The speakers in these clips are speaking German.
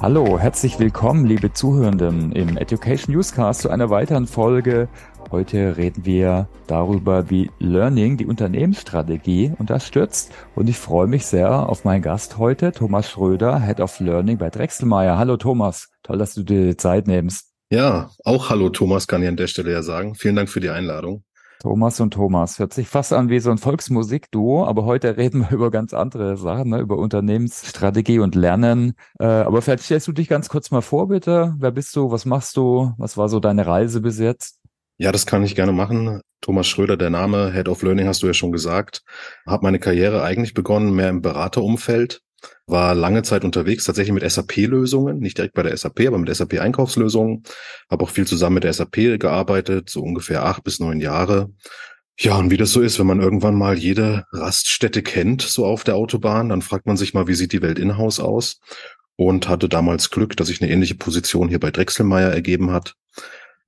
Hallo, herzlich willkommen, liebe Zuhörenden im Education Newscast zu einer weiteren Folge. Heute reden wir darüber, wie Learning die Unternehmensstrategie unterstützt. Und ich freue mich sehr auf meinen Gast heute, Thomas Schröder, Head of Learning bei Drechselmeier. Hallo Thomas, toll, dass du dir Zeit nimmst. Ja, auch hallo Thomas kann ich an der Stelle ja sagen. Vielen Dank für die Einladung. Thomas und Thomas. Hört sich fast an wie so ein Volksmusikduo, aber heute reden wir über ganz andere Sachen, ne? über Unternehmensstrategie und Lernen. Äh, aber vielleicht stellst du dich ganz kurz mal vor, bitte. Wer bist du? Was machst du? Was war so deine Reise bis jetzt? Ja, das kann ich gerne machen. Thomas Schröder, der Name, Head of Learning hast du ja schon gesagt. Habe meine Karriere eigentlich begonnen mehr im Beraterumfeld war lange Zeit unterwegs, tatsächlich mit SAP-Lösungen, nicht direkt bei der SAP, aber mit SAP-Einkaufslösungen. Habe auch viel zusammen mit der SAP gearbeitet, so ungefähr acht bis neun Jahre. Ja, und wie das so ist, wenn man irgendwann mal jede Raststätte kennt, so auf der Autobahn, dann fragt man sich mal, wie sieht die Welt in-house aus? Und hatte damals Glück, dass sich eine ähnliche Position hier bei Drechselmeier ergeben hat.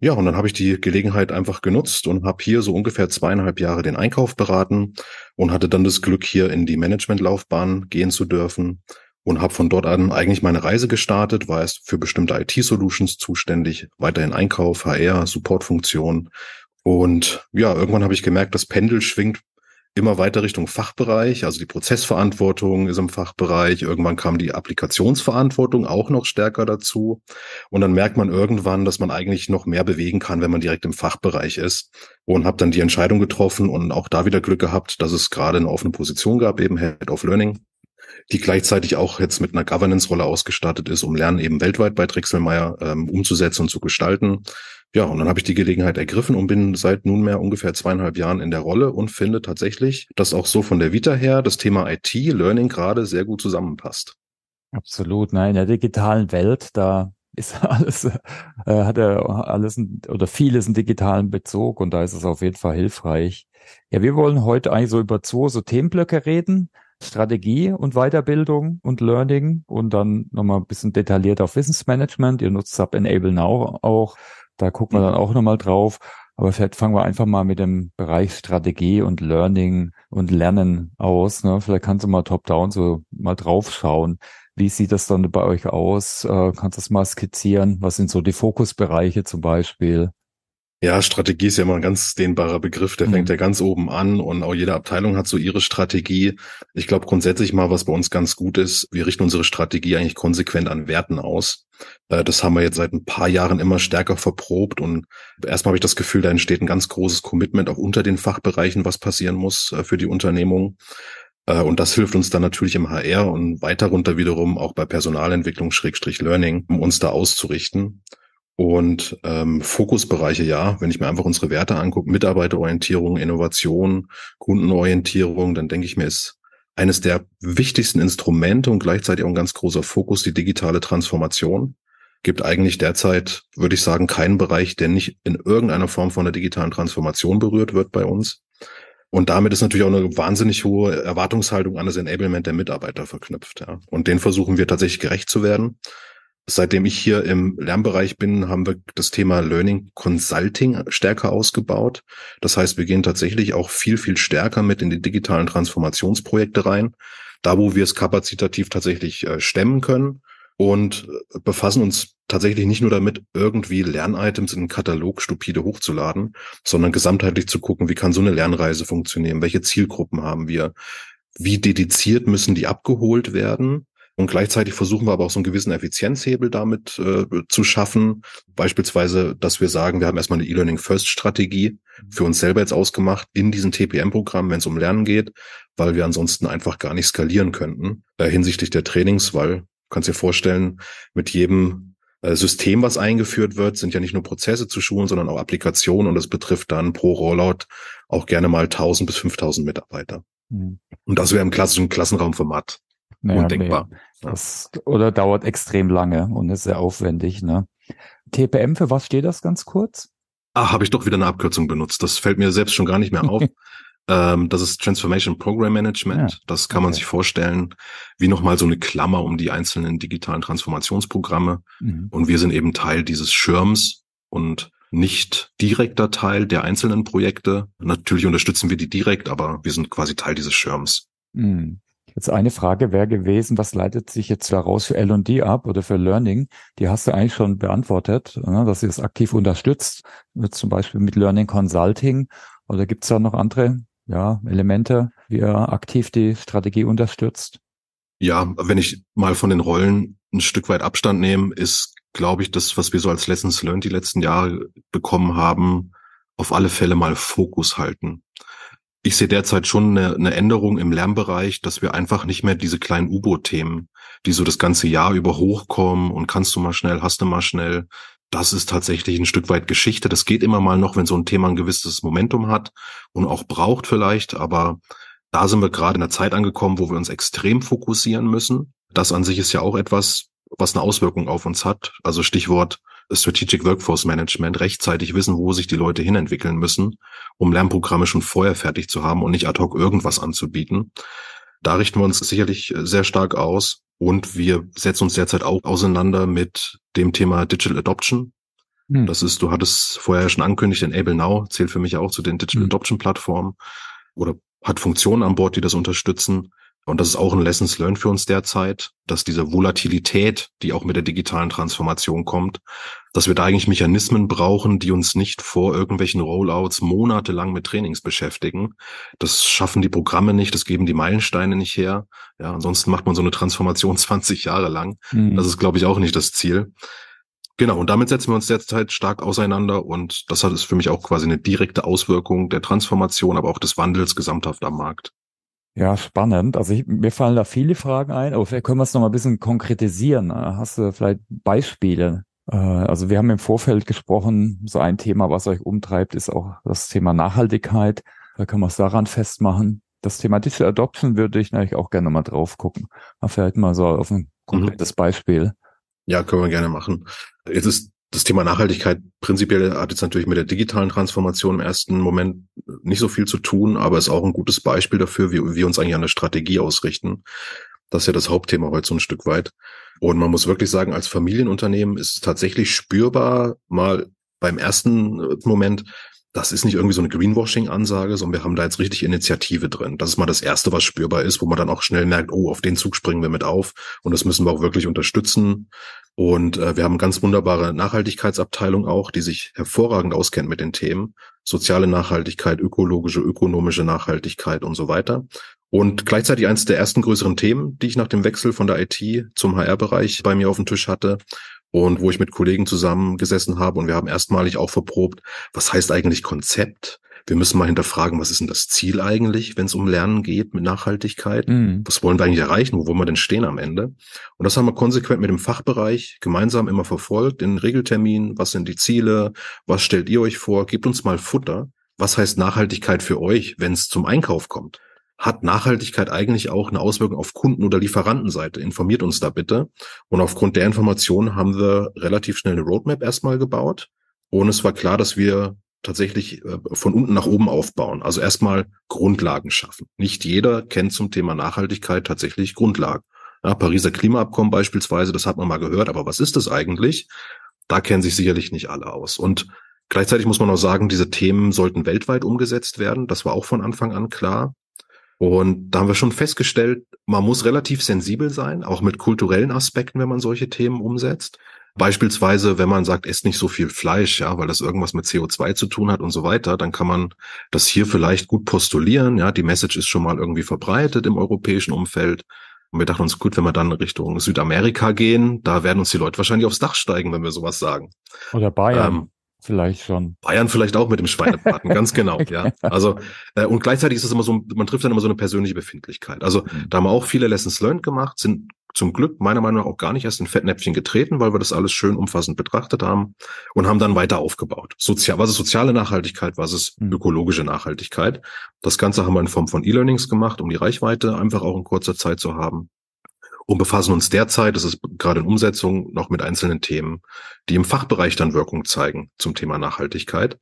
Ja, und dann habe ich die Gelegenheit einfach genutzt und habe hier so ungefähr zweieinhalb Jahre den Einkauf beraten und hatte dann das Glück, hier in die Managementlaufbahn gehen zu dürfen und habe von dort an eigentlich meine Reise gestartet, war erst für bestimmte IT-Solutions zuständig, weiterhin Einkauf, HR, Supportfunktion. Und ja, irgendwann habe ich gemerkt, das Pendel schwingt immer weiter Richtung Fachbereich, also die Prozessverantwortung ist im Fachbereich, irgendwann kam die Applikationsverantwortung auch noch stärker dazu. Und dann merkt man irgendwann, dass man eigentlich noch mehr bewegen kann, wenn man direkt im Fachbereich ist. Und habe dann die Entscheidung getroffen und auch da wieder Glück gehabt, dass es gerade eine offene Position gab, eben Head of Learning die gleichzeitig auch jetzt mit einer Governance-Rolle ausgestattet ist, um Lernen eben weltweit bei Drechselmeier ähm, umzusetzen und zu gestalten. Ja, und dann habe ich die Gelegenheit ergriffen und bin seit nunmehr ungefähr zweieinhalb Jahren in der Rolle und finde tatsächlich, dass auch so von der Vita her das Thema IT, Learning gerade sehr gut zusammenpasst. Absolut, nein, in der digitalen Welt, da ist alles, äh, hat er alles ein, oder vieles einen digitalen Bezug und da ist es auf jeden Fall hilfreich. Ja, wir wollen heute eigentlich so über zwei so Themenblöcke reden. Strategie und Weiterbildung und Learning und dann nochmal ein bisschen detailliert auf Wissensmanagement. Ihr nutzt Sub Enable Now auch. Da gucken wir dann mhm. auch nochmal drauf. Aber vielleicht fangen wir einfach mal mit dem Bereich Strategie und Learning und Lernen aus. Ne? Vielleicht kannst du mal top-down so mal drauf schauen. Wie sieht das dann bei euch aus? Äh, kannst du das mal skizzieren? Was sind so die Fokusbereiche zum Beispiel? Ja, Strategie ist ja immer ein ganz dehnbarer Begriff. Der mhm. fängt ja ganz oben an und auch jede Abteilung hat so ihre Strategie. Ich glaube grundsätzlich mal, was bei uns ganz gut ist, wir richten unsere Strategie eigentlich konsequent an Werten aus. Äh, das haben wir jetzt seit ein paar Jahren immer stärker verprobt und erstmal habe ich das Gefühl, da entsteht ein ganz großes Commitment auch unter den Fachbereichen, was passieren muss äh, für die Unternehmung. Äh, und das hilft uns dann natürlich im HR und weiter runter wiederum auch bei Personalentwicklung, Schrägstrich Learning, um uns da auszurichten. Und ähm, Fokusbereiche, ja, wenn ich mir einfach unsere Werte angucke, Mitarbeiterorientierung, Innovation, Kundenorientierung, dann denke ich mir, ist eines der wichtigsten Instrumente und gleichzeitig auch ein ganz großer Fokus die digitale Transformation. Gibt eigentlich derzeit, würde ich sagen, keinen Bereich, der nicht in irgendeiner Form von der digitalen Transformation berührt wird bei uns. Und damit ist natürlich auch eine wahnsinnig hohe Erwartungshaltung an das Enablement der Mitarbeiter verknüpft. Ja. Und den versuchen wir tatsächlich gerecht zu werden. Seitdem ich hier im Lernbereich bin, haben wir das Thema Learning Consulting stärker ausgebaut. Das heißt, wir gehen tatsächlich auch viel, viel stärker mit in die digitalen Transformationsprojekte rein. Da, wo wir es kapazitativ tatsächlich äh, stemmen können und äh, befassen uns tatsächlich nicht nur damit, irgendwie Lernitems in einen Katalog stupide hochzuladen, sondern gesamtheitlich zu gucken, wie kann so eine Lernreise funktionieren? Welche Zielgruppen haben wir? Wie dediziert müssen die abgeholt werden? Und gleichzeitig versuchen wir aber auch so einen gewissen Effizienzhebel damit äh, zu schaffen. Beispielsweise, dass wir sagen, wir haben erstmal eine E-Learning First Strategie für uns selber jetzt ausgemacht in diesen TPM-Programmen, wenn es um Lernen geht, weil wir ansonsten einfach gar nicht skalieren könnten äh, hinsichtlich der Trainings, weil kannst dir vorstellen, mit jedem äh, System, was eingeführt wird, sind ja nicht nur Prozesse zu schulen, sondern auch Applikationen und das betrifft dann pro Rollout auch gerne mal 1000 bis 5000 Mitarbeiter. Mhm. Und das wäre im klassischen Klassenraumformat naja, undenkbar. Nee. Das, oder dauert extrem lange und ist sehr aufwendig. Ne? TPM, für was steht das ganz kurz? Ah, habe ich doch wieder eine Abkürzung benutzt. Das fällt mir selbst schon gar nicht mehr auf. ähm, das ist Transformation Program Management. Ja, das kann okay. man sich vorstellen wie nochmal so eine Klammer um die einzelnen digitalen Transformationsprogramme. Mhm. Und wir sind eben Teil dieses Schirms und nicht direkter Teil der einzelnen Projekte. Natürlich unterstützen wir die direkt, aber wir sind quasi Teil dieses Schirms. Mhm. Jetzt eine Frage wäre gewesen, was leitet sich jetzt daraus für L&D ab oder für Learning? Die hast du eigentlich schon beantwortet, ne, dass ihr es aktiv unterstützt, zum Beispiel mit Learning Consulting. Oder gibt es da noch andere ja, Elemente, wie ihr aktiv die Strategie unterstützt? Ja, wenn ich mal von den Rollen ein Stück weit Abstand nehme, ist, glaube ich, das, was wir so als Lessons learned die letzten Jahre bekommen haben, auf alle Fälle mal Fokus halten. Ich sehe derzeit schon eine, eine Änderung im Lernbereich, dass wir einfach nicht mehr diese kleinen U-Boot-Themen, die so das ganze Jahr über hochkommen und kannst du mal schnell, hast du mal schnell, das ist tatsächlich ein Stück weit Geschichte. Das geht immer mal noch, wenn so ein Thema ein gewisses Momentum hat und auch braucht vielleicht, aber da sind wir gerade in der Zeit angekommen, wo wir uns extrem fokussieren müssen. Das an sich ist ja auch etwas, was eine Auswirkung auf uns hat. Also Stichwort Strategic Workforce Management, rechtzeitig wissen, wo sich die Leute hinentwickeln müssen, um Lernprogramme schon vorher fertig zu haben und nicht ad hoc irgendwas anzubieten. Da richten wir uns sicherlich sehr stark aus und wir setzen uns derzeit auch auseinander mit dem Thema Digital Adoption. Hm. Das ist, du hattest vorher schon angekündigt, Enable Now zählt für mich auch zu den Digital hm. Adoption Plattformen oder hat Funktionen an Bord, die das unterstützen. Und das ist auch ein Lessons Learned für uns derzeit, dass diese Volatilität, die auch mit der digitalen Transformation kommt, dass wir da eigentlich Mechanismen brauchen, die uns nicht vor irgendwelchen Rollouts monatelang mit Trainings beschäftigen. Das schaffen die Programme nicht, das geben die Meilensteine nicht her. Ja, ansonsten macht man so eine Transformation 20 Jahre lang. Mhm. Das ist, glaube ich, auch nicht das Ziel. Genau, und damit setzen wir uns derzeit stark auseinander und das hat es für mich auch quasi eine direkte Auswirkung der Transformation, aber auch des Wandels gesamthaft am Markt. Ja, spannend. Also ich, mir fallen da viele Fragen ein, aber vielleicht können wir es noch mal ein bisschen konkretisieren. Hast du vielleicht Beispiele? Äh, also wir haben im Vorfeld gesprochen, so ein Thema, was euch umtreibt, ist auch das Thema Nachhaltigkeit. Da kann man es daran festmachen. Das Thema Digital Adoption würde ich natürlich auch gerne mal drauf gucken. Aber vielleicht mal so auf ein konkretes mhm. Beispiel. Ja, können wir gerne machen. Jetzt ist das Thema Nachhaltigkeit prinzipiell hat jetzt natürlich mit der digitalen Transformation im ersten Moment nicht so viel zu tun, aber ist auch ein gutes Beispiel dafür, wie wir uns eigentlich an der Strategie ausrichten. Das ist ja das Hauptthema heute so ein Stück weit. Und man muss wirklich sagen, als Familienunternehmen ist es tatsächlich spürbar, mal beim ersten Moment, das ist nicht irgendwie so eine Greenwashing-Ansage, sondern wir haben da jetzt richtig Initiative drin. Das ist mal das Erste, was spürbar ist, wo man dann auch schnell merkt, oh, auf den Zug springen wir mit auf und das müssen wir auch wirklich unterstützen. Und äh, wir haben ganz wunderbare Nachhaltigkeitsabteilung auch, die sich hervorragend auskennt mit den Themen. Soziale Nachhaltigkeit, ökologische, ökonomische Nachhaltigkeit und so weiter. Und gleichzeitig eines der ersten größeren Themen, die ich nach dem Wechsel von der IT zum HR-Bereich bei mir auf dem Tisch hatte, und wo ich mit Kollegen zusammengesessen habe und wir haben erstmalig auch verprobt, was heißt eigentlich Konzept? Wir müssen mal hinterfragen, was ist denn das Ziel eigentlich, wenn es um Lernen geht mit Nachhaltigkeit? Mhm. Was wollen wir eigentlich erreichen? Wo wollen wir denn stehen am Ende? Und das haben wir konsequent mit dem Fachbereich gemeinsam immer verfolgt in Regelterminen. Was sind die Ziele? Was stellt ihr euch vor? Gebt uns mal Futter. Was heißt Nachhaltigkeit für euch, wenn es zum Einkauf kommt? Hat Nachhaltigkeit eigentlich auch eine Auswirkung auf Kunden- oder Lieferantenseite? Informiert uns da bitte. Und aufgrund der Informationen haben wir relativ schnell eine Roadmap erstmal gebaut. Und es war klar, dass wir tatsächlich äh, von unten nach oben aufbauen. Also erstmal Grundlagen schaffen. Nicht jeder kennt zum Thema Nachhaltigkeit tatsächlich Grundlagen. Ja, Pariser Klimaabkommen beispielsweise, das hat man mal gehört, aber was ist das eigentlich? Da kennen sich sicherlich nicht alle aus. Und gleichzeitig muss man auch sagen, diese Themen sollten weltweit umgesetzt werden. Das war auch von Anfang an klar. Und da haben wir schon festgestellt, man muss relativ sensibel sein, auch mit kulturellen Aspekten, wenn man solche Themen umsetzt. Beispielsweise, wenn man sagt, esst nicht so viel Fleisch, ja, weil das irgendwas mit CO2 zu tun hat und so weiter, dann kann man das hier vielleicht gut postulieren. Ja, die Message ist schon mal irgendwie verbreitet im europäischen Umfeld. Und wir dachten uns, gut, wenn wir dann Richtung Südamerika gehen, da werden uns die Leute wahrscheinlich aufs Dach steigen, wenn wir sowas sagen. Oder Bayern. Ähm, Vielleicht schon. Bayern vielleicht auch mit dem Schweinebraten, ganz genau, okay. ja. Also, äh, und gleichzeitig ist es immer so, man trifft dann immer so eine persönliche Befindlichkeit. Also, mhm. da haben wir auch viele Lessons learned gemacht, sind zum Glück meiner Meinung nach auch gar nicht erst in Fettnäpfchen getreten, weil wir das alles schön umfassend betrachtet haben und haben dann weiter aufgebaut. Sozial, was ist soziale Nachhaltigkeit, was ist mhm. ökologische Nachhaltigkeit? Das Ganze haben wir in Form von E-Learnings gemacht, um die Reichweite einfach auch in kurzer Zeit zu haben und befassen uns derzeit, das ist gerade in Umsetzung, noch mit einzelnen Themen, die im Fachbereich dann Wirkung zeigen zum Thema Nachhaltigkeit.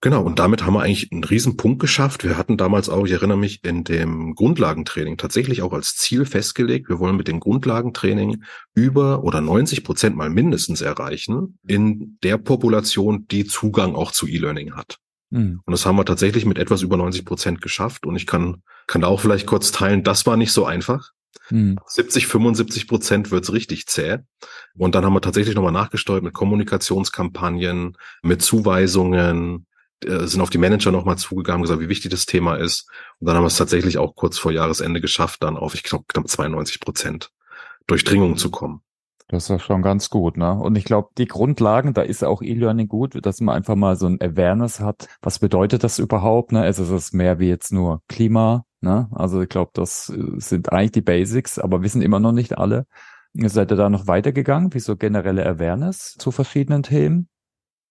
Genau, und damit haben wir eigentlich einen riesen Punkt geschafft. Wir hatten damals auch, ich erinnere mich, in dem Grundlagentraining tatsächlich auch als Ziel festgelegt, wir wollen mit dem Grundlagentraining über oder 90 Prozent mal mindestens erreichen in der Population, die Zugang auch zu E-Learning hat. Mhm. Und das haben wir tatsächlich mit etwas über 90 Prozent geschafft. Und ich kann Kann da auch vielleicht kurz teilen, das war nicht so einfach. Mhm. 70, 75 Prozent wird's richtig zäh. Und dann haben wir tatsächlich nochmal nachgesteuert mit Kommunikationskampagnen, mit Zuweisungen, äh, sind auf die Manager nochmal zugegangen, gesagt, wie wichtig das Thema ist. Und dann haben wir es tatsächlich auch kurz vor Jahresende geschafft, dann auf, ich glaube, knapp 92 Prozent Durchdringung zu kommen. Das ist schon ganz gut, ne? Und ich glaube, die Grundlagen, da ist auch E-Learning gut, dass man einfach mal so ein Awareness hat. Was bedeutet das überhaupt, ne? Es ist mehr wie jetzt nur Klima, ne? Also ich glaube, das äh, sind eigentlich die Basics, aber wissen immer noch nicht alle. Seid ihr da noch weitergegangen? Wie so generelle Awareness zu verschiedenen Themen?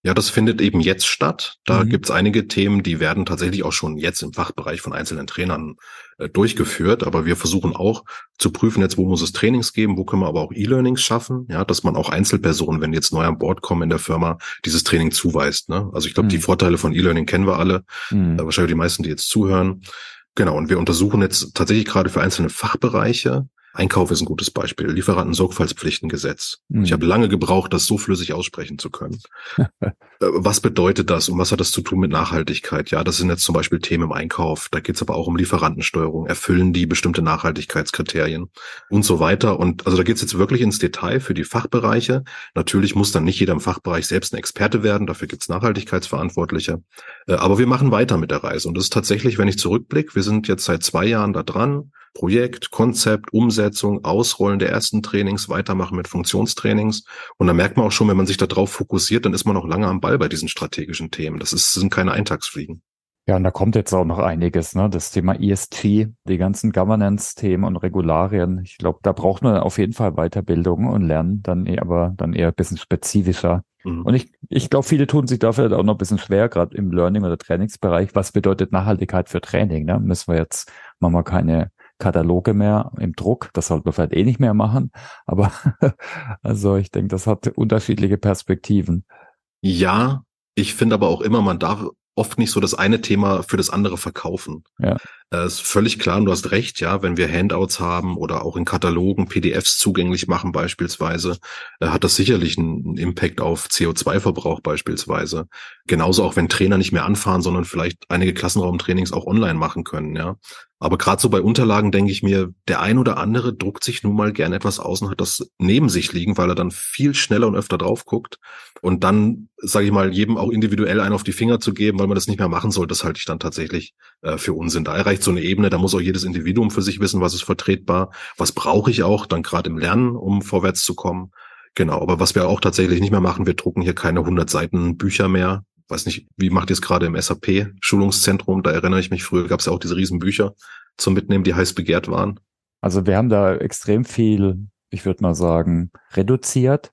Ja, das findet eben jetzt statt. Da mhm. gibt's einige Themen, die werden tatsächlich auch schon jetzt im Fachbereich von einzelnen Trainern äh, durchgeführt. Aber wir versuchen auch zu prüfen, jetzt wo muss es Trainings geben, wo können wir aber auch E-Learnings schaffen, ja, dass man auch Einzelpersonen, wenn jetzt neu an Bord kommen in der Firma, dieses Training zuweist. Ne? Also ich glaube, mhm. die Vorteile von E-Learning kennen wir alle. Mhm. Äh, wahrscheinlich die meisten, die jetzt zuhören. Genau, und wir untersuchen jetzt tatsächlich gerade für einzelne Fachbereiche, Einkauf ist ein gutes Beispiel. Lieferanten-Sorgfaltspflichtengesetz. Mhm. Ich habe lange gebraucht, das so flüssig aussprechen zu können. Äh, was bedeutet das und was hat das zu tun mit Nachhaltigkeit? Ja, das sind jetzt zum Beispiel Themen im Einkauf. Da geht es aber auch um Lieferantensteuerung. Erfüllen die bestimmte Nachhaltigkeitskriterien und so weiter. Und also da geht es jetzt wirklich ins Detail für die Fachbereiche. Natürlich muss dann nicht jeder im Fachbereich selbst ein Experte werden. Dafür gibt es Nachhaltigkeitsverantwortliche. Äh, aber wir machen weiter mit der Reise. Und das ist tatsächlich, wenn ich zurückblicke, wir sind jetzt seit zwei Jahren da dran Projekt, Konzept, Umsetzung, Ausrollen der ersten Trainings, weitermachen mit Funktionstrainings. Und da merkt man auch schon, wenn man sich darauf fokussiert, dann ist man noch lange am Ball bei diesen strategischen Themen. Das ist, sind keine Eintagsfliegen. Ja, und da kommt jetzt auch noch einiges, ne? Das Thema ESG, die ganzen Governance-Themen und Regularien. Ich glaube, da braucht man auf jeden Fall Weiterbildung und Lernen, dann eher, aber dann eher ein bisschen spezifischer. Mhm. Und ich, ich glaube, viele tun sich dafür auch noch ein bisschen schwer, gerade im Learning- oder Trainingsbereich. Was bedeutet Nachhaltigkeit für Training? Ne? Müssen wir jetzt, machen wir keine Kataloge mehr im Druck. Das sollten wir vielleicht eh nicht mehr machen. Aber also ich denke, das hat unterschiedliche Perspektiven. Ja, ich finde aber auch immer, man darf oft nicht so das eine Thema für das andere verkaufen. Ja. Äh, ist völlig klar, und du hast recht, ja, wenn wir Handouts haben oder auch in Katalogen PDFs zugänglich machen beispielsweise, äh, hat das sicherlich einen Impact auf CO2-Verbrauch beispielsweise. Genauso auch wenn Trainer nicht mehr anfahren, sondern vielleicht einige Klassenraumtrainings auch online machen können, ja. Aber gerade so bei Unterlagen denke ich mir, der ein oder andere druckt sich nun mal gern etwas aus und hat das neben sich liegen, weil er dann viel schneller und öfter drauf guckt. Und dann, sage ich mal, jedem auch individuell einen auf die Finger zu geben, weil man das nicht mehr machen soll, das halte ich dann tatsächlich äh, für Unsinn. Da erreicht so eine Ebene, da muss auch jedes Individuum für sich wissen, was ist vertretbar, was brauche ich auch dann gerade im Lernen, um vorwärts zu kommen. Genau, aber was wir auch tatsächlich nicht mehr machen, wir drucken hier keine 100 Seiten Bücher mehr, weiß nicht, wie macht ihr es gerade im SAP-Schulungszentrum? Da erinnere ich mich, früher gab es ja auch diese Riesenbücher zum Mitnehmen, die heiß begehrt waren. Also wir haben da extrem viel, ich würde mal sagen, reduziert.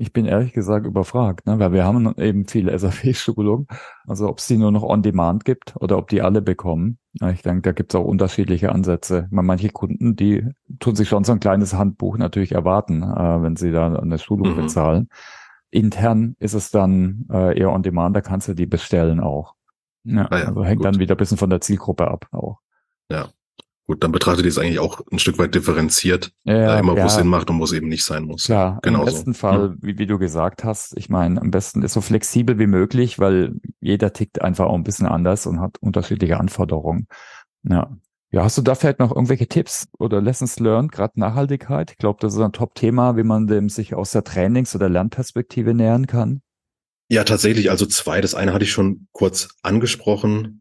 Ich bin ehrlich gesagt überfragt, ne? weil wir haben eben viele SAP-Schulungen. Also ob es die nur noch on demand gibt oder ob die alle bekommen. Ich denke, da gibt es auch unterschiedliche Ansätze. Manche Kunden, die tun sich schon so ein kleines Handbuch natürlich erwarten, äh, wenn sie da eine Schulung mhm. bezahlen. Intern ist es dann äh, eher on demand, da kannst du die bestellen auch. Ja, ah ja also hängt gut. dann wieder ein bisschen von der Zielgruppe ab auch. Ja. Gut, dann betrachtet ihr es eigentlich auch ein Stück weit differenziert, ja, äh, immer wo ja. es Sinn macht und wo es eben nicht sein muss. Klar, genau im besten so. Fall, hm. wie, wie, du gesagt hast, ich meine, am besten ist so flexibel wie möglich, weil jeder tickt einfach auch ein bisschen anders und hat unterschiedliche Anforderungen. Ja, ja, hast du da vielleicht noch irgendwelche Tipps oder Lessons learned, gerade Nachhaltigkeit? Ich glaube, das ist ein Top-Thema, wie man dem sich aus der Trainings- oder Lernperspektive nähern kann. Ja, tatsächlich. Also zwei. Das eine hatte ich schon kurz angesprochen.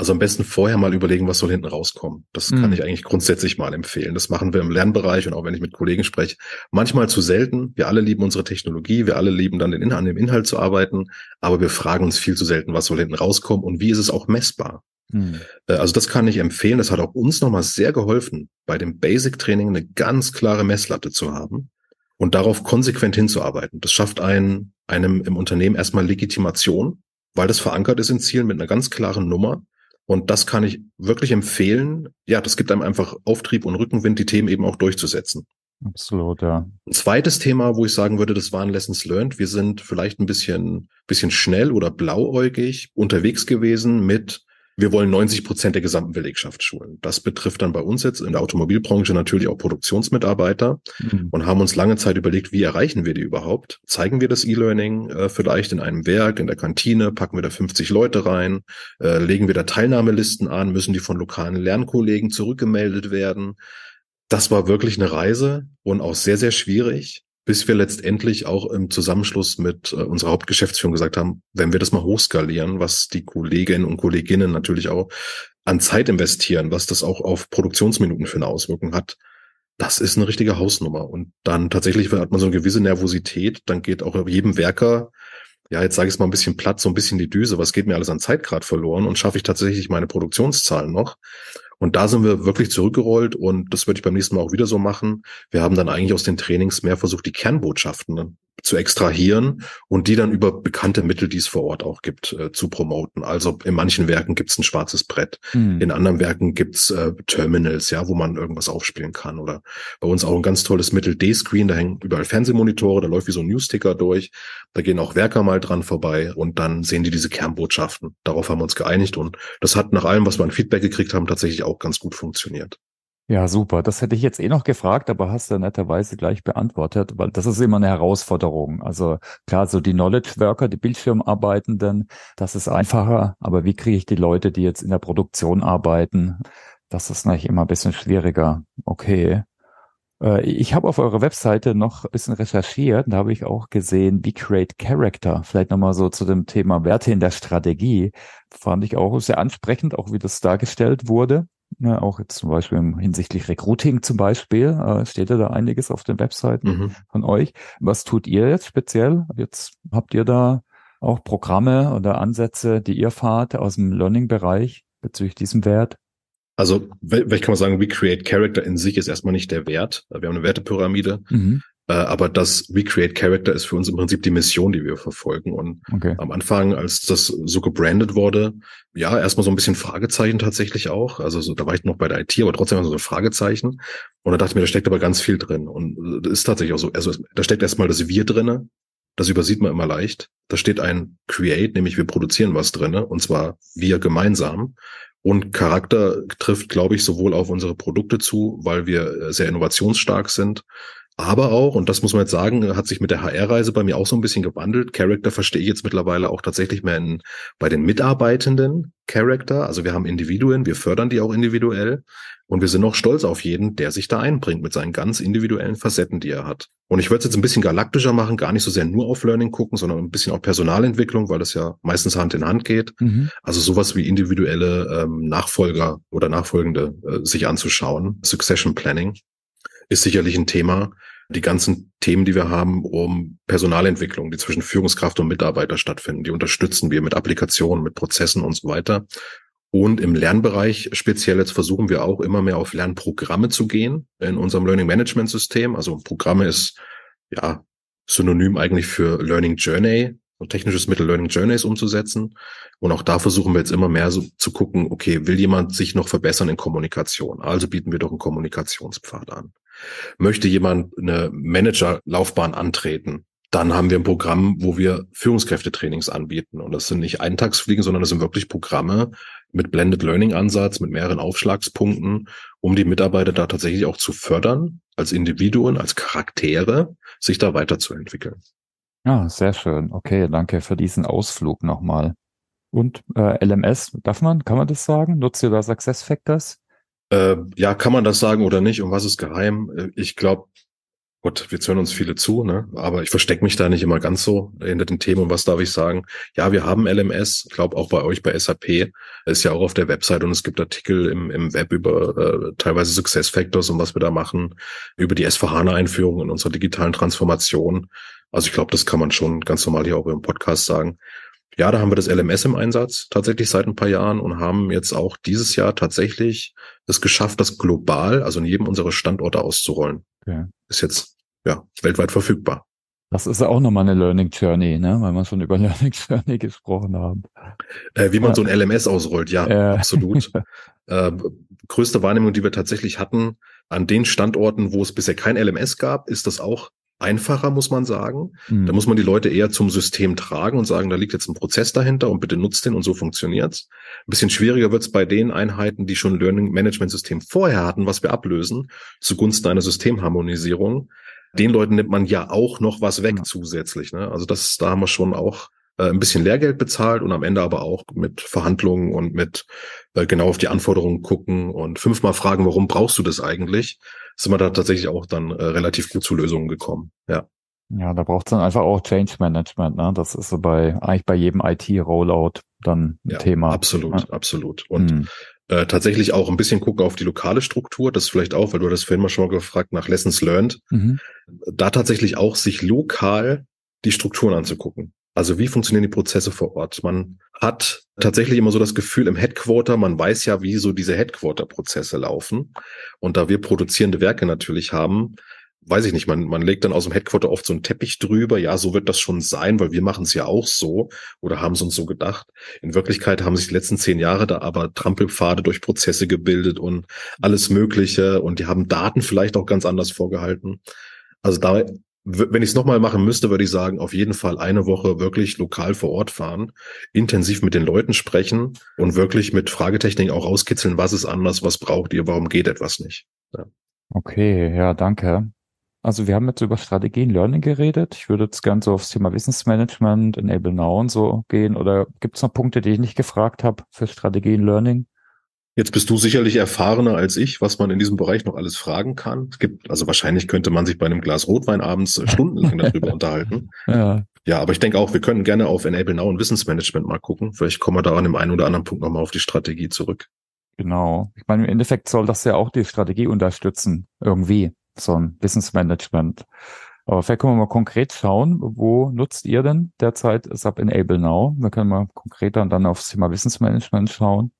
Also am besten vorher mal überlegen, was soll hinten rauskommen. Das mhm. kann ich eigentlich grundsätzlich mal empfehlen. Das machen wir im Lernbereich und auch wenn ich mit Kollegen spreche. Manchmal zu selten. Wir alle lieben unsere Technologie. Wir alle lieben dann den Inhalt, an dem Inhalt zu arbeiten. Aber wir fragen uns viel zu selten, was soll hinten rauskommen und wie ist es auch messbar? Hm. Äh, also das kann ich empfehlen. Das hat auch uns nochmal sehr geholfen, bei dem Basic-Training eine ganz klare Messlatte zu haben und darauf konsequent hinzuarbeiten. Das schafft einen, einem im Unternehmen erstmal Legitimation, weil das verankert ist in Zielen mit einer ganz klaren Nummer. Und das kann ich wirklich empfehlen. Ja, das gibt einem einfach Auftrieb und Rückenwind, die Themen eben auch durchzusetzen. Absolut, ja. Ein zweites Thema, wo ich sagen würde, das waren Lessons learned. Wir sind vielleicht ein bisschen, bisschen schnell oder blauäugig unterwegs gewesen mit wir wollen 90 Prozent der gesamten Belegschaft schulen. Das betrifft dann bei uns jetzt in der Automobilbranche natürlich auch Produktionsmitarbeiter mhm. und haben uns lange Zeit überlegt, wie erreichen wir die überhaupt? Zeigen wir das E-Learning äh, vielleicht in einem Werk, in der Kantine, packen wir da 50 Leute rein, äh, legen wir da Teilnahmelisten an, müssen die von lokalen Lernkollegen zurückgemeldet werden? Das war wirklich eine Reise und auch sehr, sehr schwierig bis wir letztendlich auch im Zusammenschluss mit äh, unserer Hauptgeschäftsführung gesagt haben, wenn wir das mal hochskalieren, was die Kolleginnen und Kolleginnen natürlich auch an Zeit investieren, was das auch auf Produktionsminuten für eine Auswirkung hat, das ist eine richtige Hausnummer. Und dann tatsächlich hat man so eine gewisse Nervosität, dann geht auch jedem Werker, ja, jetzt sage ich es mal ein bisschen platt, so ein bisschen die Düse, was geht mir alles an Zeit gerade verloren und schaffe ich tatsächlich meine Produktionszahlen noch? Und da sind wir wirklich zurückgerollt und das würde ich beim nächsten Mal auch wieder so machen. Wir haben dann eigentlich aus den Trainings mehr versucht, die Kernbotschaften zu extrahieren und die dann über bekannte Mittel, die es vor Ort auch gibt, äh, zu promoten. Also in manchen Werken gibt es ein schwarzes Brett, mhm. in anderen Werken gibt's äh, Terminals, ja, wo man irgendwas aufspielen kann. Oder bei uns auch ein ganz tolles Mittel D-Screen, da hängen überall Fernsehmonitore, da läuft wie so ein Newsticker durch. Da gehen auch Werker mal dran vorbei und dann sehen die diese Kernbotschaften. Darauf haben wir uns geeinigt und das hat nach allem, was wir an Feedback gekriegt haben, tatsächlich auch ganz gut funktioniert. Ja, super. Das hätte ich jetzt eh noch gefragt, aber hast du netterweise gleich beantwortet, weil das ist immer eine Herausforderung. Also klar, so die Knowledge Worker, die Bildschirmarbeitenden, das ist einfacher, aber wie kriege ich die Leute, die jetzt in der Produktion arbeiten? Das ist natürlich immer ein bisschen schwieriger. Okay. Äh, ich habe auf eurer Webseite noch ein bisschen recherchiert, da habe ich auch gesehen, wie create character. Vielleicht nochmal so zu dem Thema Werte in der Strategie. Fand ich auch sehr ansprechend, auch wie das dargestellt wurde. Ja, auch jetzt zum Beispiel hinsichtlich Recruiting zum Beispiel, äh, steht ja da einiges auf den Webseiten mhm. von euch. Was tut ihr jetzt speziell? Jetzt habt ihr da auch Programme oder Ansätze, die ihr fahrt aus dem Learning-Bereich bezüglich diesem Wert? Also, welch kann man sagen, We Create Character in sich ist erstmal nicht der Wert. Wir haben eine Wertepyramide. Mhm. Äh, aber das We Create Character ist für uns im Prinzip die Mission, die wir verfolgen. Und okay. am Anfang, als das so gebrandet wurde, ja, erstmal so ein bisschen Fragezeichen tatsächlich auch. Also so, da war ich noch bei der IT, aber trotzdem so ein Fragezeichen. Und da dachte ich mir, da steckt aber ganz viel drin. Und das ist tatsächlich auch so. Also da steckt erstmal das Wir drinne. Das übersieht man immer leicht. Da steht ein Create, nämlich wir produzieren was drinne, und zwar wir gemeinsam. Und Charakter trifft, glaube ich, sowohl auf unsere Produkte zu, weil wir sehr innovationsstark sind, aber auch, und das muss man jetzt sagen, hat sich mit der HR-Reise bei mir auch so ein bisschen gewandelt. Character verstehe ich jetzt mittlerweile auch tatsächlich mehr in, bei den Mitarbeitenden Character. Also wir haben Individuen, wir fördern die auch individuell. Und wir sind auch stolz auf jeden, der sich da einbringt mit seinen ganz individuellen Facetten, die er hat. Und ich würde es jetzt ein bisschen galaktischer machen, gar nicht so sehr nur auf Learning gucken, sondern ein bisschen auf Personalentwicklung, weil das ja meistens Hand in Hand geht. Mhm. Also sowas wie individuelle ähm, Nachfolger oder Nachfolgende äh, sich anzuschauen. Succession Planning ist sicherlich ein Thema. Die ganzen Themen, die wir haben, um Personalentwicklung, die zwischen Führungskraft und Mitarbeiter stattfinden, die unterstützen wir mit Applikationen, mit Prozessen und so weiter. Und im Lernbereich speziell jetzt versuchen wir auch immer mehr auf Lernprogramme zu gehen in unserem Learning Management System. Also Programme ist ja synonym eigentlich für Learning Journey, ein technisches Mittel Learning Journeys umzusetzen. Und auch da versuchen wir jetzt immer mehr so zu gucken, okay, will jemand sich noch verbessern in Kommunikation? Also bieten wir doch einen Kommunikationspfad an. Möchte jemand eine Managerlaufbahn antreten? Dann haben wir ein Programm, wo wir Führungskräftetrainings anbieten. Und das sind nicht Eintagsfliegen, sondern das sind wirklich Programme mit Blended Learning Ansatz, mit mehreren Aufschlagspunkten, um die Mitarbeiter da tatsächlich auch zu fördern, als Individuen, als Charaktere, sich da weiterzuentwickeln. Ja, sehr schön. Okay, danke für diesen Ausflug nochmal. Und äh, LMS, darf man, kann man das sagen? Nutzt ihr da Success Factors? Äh, ja, kann man das sagen oder nicht? Und was ist geheim? Äh, ich glaube, Gott, wir hören uns viele zu, ne? Aber ich verstecke mich da nicht immer ganz so hinter den Themen. Und was darf ich sagen? Ja, wir haben LMS, ich glaube auch bei euch bei SAP, ist ja auch auf der Website und es gibt Artikel im, im Web über äh, teilweise Success Factors und was wir da machen, über die S4HANA-Einführung in unserer digitalen Transformation. Also ich glaube, das kann man schon ganz normal hier auch im Podcast sagen. Ja, da haben wir das LMS im Einsatz tatsächlich seit ein paar Jahren und haben jetzt auch dieses Jahr tatsächlich es geschafft, das global, also in jedem unserer Standorte auszurollen. Okay. Ist jetzt ja weltweit verfügbar. Das ist auch nochmal eine Learning Journey, ne? weil wir schon über Learning Journey gesprochen haben. Äh, wie man ja. so ein LMS ausrollt, ja, äh. absolut. äh, größte Wahrnehmung, die wir tatsächlich hatten, an den Standorten, wo es bisher kein LMS gab, ist das auch einfacher, muss man sagen. Mhm. Da muss man die Leute eher zum System tragen und sagen, da liegt jetzt ein Prozess dahinter und bitte nutzt den und so funktioniert's. Ein bisschen schwieriger wird's bei den Einheiten, die schon Learning Management System vorher hatten, was wir ablösen, zugunsten einer Systemharmonisierung. Den Leuten nimmt man ja auch noch was weg mhm. zusätzlich. Ne? Also das, da haben wir schon auch äh, ein bisschen Lehrgeld bezahlt und am Ende aber auch mit Verhandlungen und mit äh, genau auf die Anforderungen gucken und fünfmal fragen, warum brauchst du das eigentlich? Sind wir da tatsächlich auch dann äh, relativ gut zu Lösungen gekommen. Ja. Ja, da braucht es dann einfach auch Change Management. Ne? Das ist so bei eigentlich bei jedem IT-Rollout dann ein ja, Thema. Absolut, ja. absolut. Und hm. äh, tatsächlich auch ein bisschen gucken auf die lokale Struktur. Das vielleicht auch, weil du das vorhin mal schon mal gefragt nach Lessons Learned. Mhm. Da tatsächlich auch sich lokal die Strukturen anzugucken. Also wie funktionieren die Prozesse vor Ort? Man hat tatsächlich immer so das Gefühl im Headquarter, man weiß ja, wie so diese Headquarter-Prozesse laufen. Und da wir produzierende Werke natürlich haben, weiß ich nicht, man, man legt dann aus dem Headquarter oft so einen Teppich drüber. Ja, so wird das schon sein, weil wir machen es ja auch so oder haben es uns so gedacht. In Wirklichkeit haben sich die letzten zehn Jahre da aber Trampelpfade durch Prozesse gebildet und alles Mögliche und die haben Daten vielleicht auch ganz anders vorgehalten. Also da wenn ich es nochmal machen müsste, würde ich sagen, auf jeden Fall eine Woche wirklich lokal vor Ort fahren, intensiv mit den Leuten sprechen und wirklich mit Fragetechniken auch rauskitzeln, was ist anders, was braucht ihr, warum geht etwas nicht. Ja. Okay, ja, danke. Also wir haben jetzt über Strategien Learning geredet. Ich würde jetzt gerne so aufs Thema Wissensmanagement, Enable Now und so gehen. Oder gibt es noch Punkte, die ich nicht gefragt habe für Strategien Learning? Jetzt bist du sicherlich erfahrener als ich, was man in diesem Bereich noch alles fragen kann. Es gibt, also wahrscheinlich könnte man sich bei einem Glas Rotwein abends stundenlang darüber unterhalten. Ja. Ja, aber ich denke auch, wir können gerne auf Enable Now und Wissensmanagement mal gucken. Vielleicht kommen wir da an dem einen oder anderen Punkt nochmal auf die Strategie zurück. Genau. Ich meine, im Endeffekt soll das ja auch die Strategie unterstützen. Irgendwie. So ein Wissensmanagement. Aber vielleicht können wir mal konkret schauen, wo nutzt ihr denn derzeit SAP Enable Now? Wir können mal konkreter dann aufs Thema Wissensmanagement schauen.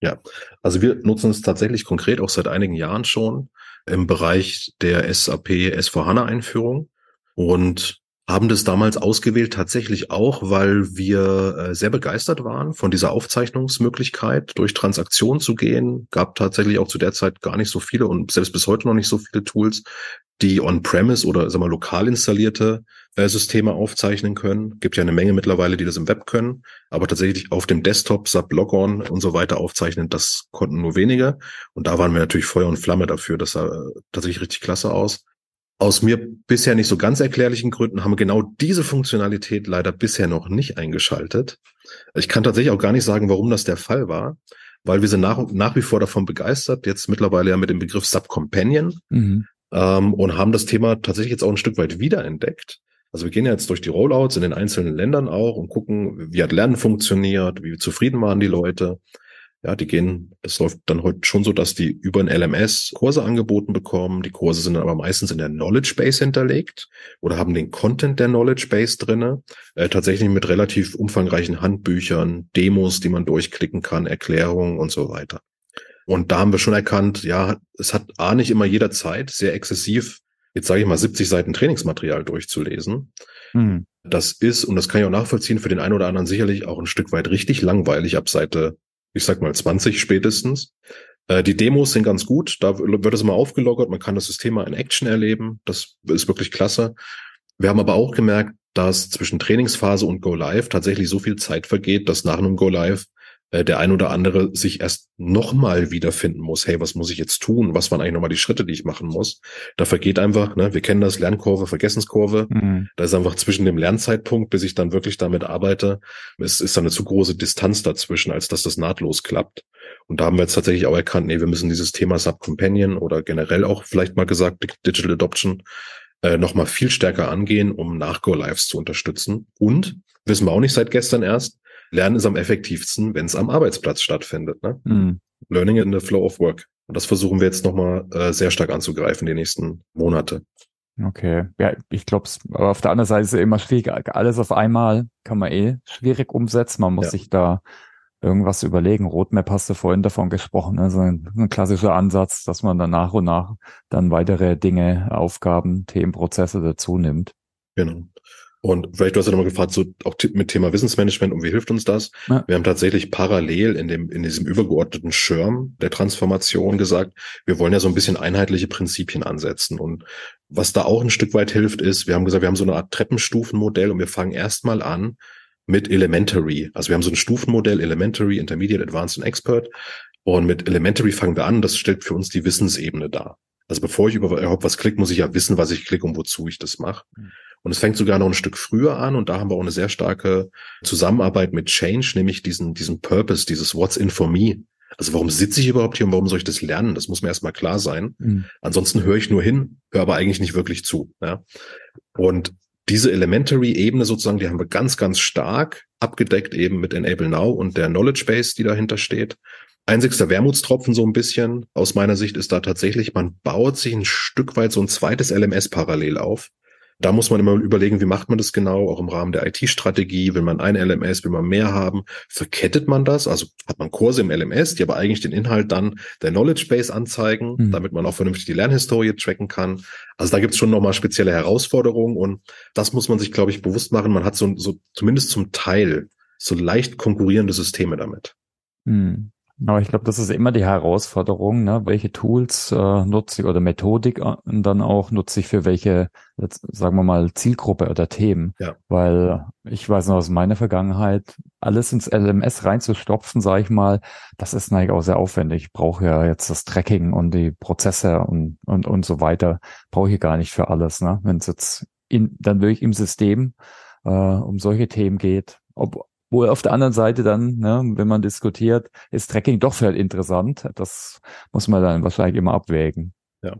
Ja, also wir nutzen es tatsächlich konkret auch seit einigen Jahren schon im Bereich der SAP S4HANA Einführung. Und haben das damals ausgewählt tatsächlich auch, weil wir äh, sehr begeistert waren von dieser Aufzeichnungsmöglichkeit, durch Transaktionen zu gehen. Gab tatsächlich auch zu der Zeit gar nicht so viele und selbst bis heute noch nicht so viele Tools, die on-premise oder sagen wir, lokal installierte äh, Systeme aufzeichnen können. Gibt ja eine Menge mittlerweile, die das im Web können, aber tatsächlich auf dem Desktop, SAP Logon und so weiter aufzeichnen, das konnten nur wenige. Und da waren wir natürlich Feuer und Flamme dafür. Das sah äh, tatsächlich richtig klasse aus. Aus mir bisher nicht so ganz erklärlichen Gründen haben wir genau diese Funktionalität leider bisher noch nicht eingeschaltet. Ich kann tatsächlich auch gar nicht sagen, warum das der Fall war, weil wir sind nach, nach wie vor davon begeistert, jetzt mittlerweile ja mit dem Begriff Subcompanion mhm. ähm, und haben das Thema tatsächlich jetzt auch ein Stück weit wiederentdeckt. Also wir gehen jetzt durch die Rollouts in den einzelnen Ländern auch und gucken, wie hat Lernen funktioniert, wie zufrieden waren die Leute. Ja, die gehen, es läuft dann heute schon so, dass die über ein LMS Kurse angeboten bekommen. Die Kurse sind aber meistens in der Knowledge Base hinterlegt oder haben den Content der Knowledge Base drinne. Äh, tatsächlich mit relativ umfangreichen Handbüchern, Demos, die man durchklicken kann, Erklärungen und so weiter. Und da haben wir schon erkannt, ja, es hat A nicht immer jeder Zeit, sehr exzessiv jetzt sage ich mal 70 Seiten Trainingsmaterial durchzulesen. Mhm. Das ist, und das kann ich auch nachvollziehen, für den einen oder anderen sicherlich auch ein Stück weit richtig langweilig ab Seite, ich sag mal 20 spätestens. Äh, die Demos sind ganz gut, da wird es immer aufgelockert, man kann das System mal in Action erleben, das ist wirklich klasse. Wir haben aber auch gemerkt, dass zwischen Trainingsphase und Go Live tatsächlich so viel Zeit vergeht, dass nach einem Go Live äh, der ein oder andere sich erst nochmal wiederfinden muss. Hey, was muss ich jetzt tun? Was waren eigentlich nochmal die Schritte, die ich machen muss? Da vergeht einfach, ne, wir kennen das, Lernkurve, Vergessenskurve. Mhm. Da ist einfach zwischen dem Lernzeitpunkt, bis ich dann wirklich damit arbeite, es ist eine zu große Distanz dazwischen, als dass das nahtlos klappt. Und da haben wir jetzt tatsächlich auch erkannt, nee, wir müssen dieses Thema Subcompanion oder generell auch vielleicht mal gesagt Digital Adoption äh, nochmal viel stärker angehen, um nach Go Lives zu unterstützen. Und wissen wir auch nicht seit gestern erst, Lernen ist am effektivsten, wenn es am Arbeitsplatz stattfindet. Ne? Mhm. Learning in the flow of work. Und das versuchen wir jetzt nochmal äh, sehr stark anzugreifen die nächsten Monate. Okay, ja, ich glaube, aber auf der anderen Seite ist es immer schwierig. Alles auf einmal kann man eh schwierig umsetzen. Man muss ja. sich da irgendwas überlegen. Roadmap hast du vorhin davon gesprochen, also ein, ein, klassischer Ansatz, dass man dann nach und nach dann weitere Dinge, Aufgaben, Themenprozesse dazu nimmt. Genau. Und vielleicht du hast ja nochmal gefragt, so auch mit Thema Wissensmanagement und wie hilft uns das? Ja. Wir haben tatsächlich parallel in dem, in diesem übergeordneten Schirm der Transformation gesagt, wir wollen ja so ein bisschen einheitliche Prinzipien ansetzen. Und was da auch ein Stück weit hilft, ist, wir haben gesagt, wir haben so eine Art Treppenstufenmodell und wir fangen erstmal an mit Elementary. Also wir haben so ein Stufenmodell, Elementary, Intermediate, Advanced und Expert. Und mit Elementary fangen wir an. Das stellt für uns die Wissensebene dar. Also bevor ich überhaupt was klicke, muss ich ja wissen, was ich klicke und wozu ich das mache. Mhm. Und es fängt sogar noch ein Stück früher an und da haben wir auch eine sehr starke Zusammenarbeit mit Change, nämlich diesen, diesen Purpose, dieses What's in for me. Also warum sitze ich überhaupt hier und warum soll ich das lernen? Das muss mir erstmal klar sein. Mhm. Ansonsten höre ich nur hin, höre aber eigentlich nicht wirklich zu. Ja? Und diese Elementary-Ebene sozusagen, die haben wir ganz, ganz stark abgedeckt eben mit Enable Now und der Knowledge Base, die dahinter steht. Einzigster Wermutstropfen so ein bisschen aus meiner Sicht ist da tatsächlich, man baut sich ein Stück weit so ein zweites LMS parallel auf. Da muss man immer überlegen, wie macht man das genau, auch im Rahmen der IT-Strategie. Will man ein LMS, will man mehr haben? Verkettet man das? Also hat man Kurse im LMS, die aber eigentlich den Inhalt dann der Knowledge Base anzeigen, mhm. damit man auch vernünftig die Lernhistorie tracken kann. Also da gibt es schon nochmal spezielle Herausforderungen und das muss man sich, glaube ich, bewusst machen. Man hat so, so zumindest zum Teil so leicht konkurrierende Systeme damit. Mhm. Aber ich glaube, das ist immer die Herausforderung, ne? welche Tools äh, nutze ich oder Methodik äh, und dann auch nutze ich für welche, jetzt, sagen wir mal, Zielgruppe oder Themen. Ja. Weil ich weiß noch aus meiner Vergangenheit, alles ins LMS reinzustopfen, sage ich mal, das ist eigentlich auch sehr aufwendig. Ich brauche ja jetzt das Tracking und die Prozesse und, und, und so weiter. Brauche ich gar nicht für alles. Ne? Wenn es jetzt in, dann wirklich im System äh, um solche Themen geht, ob, wo auf der anderen Seite dann, ne, wenn man diskutiert, ist Tracking doch vielleicht interessant. Das muss man dann wahrscheinlich immer abwägen. Ja.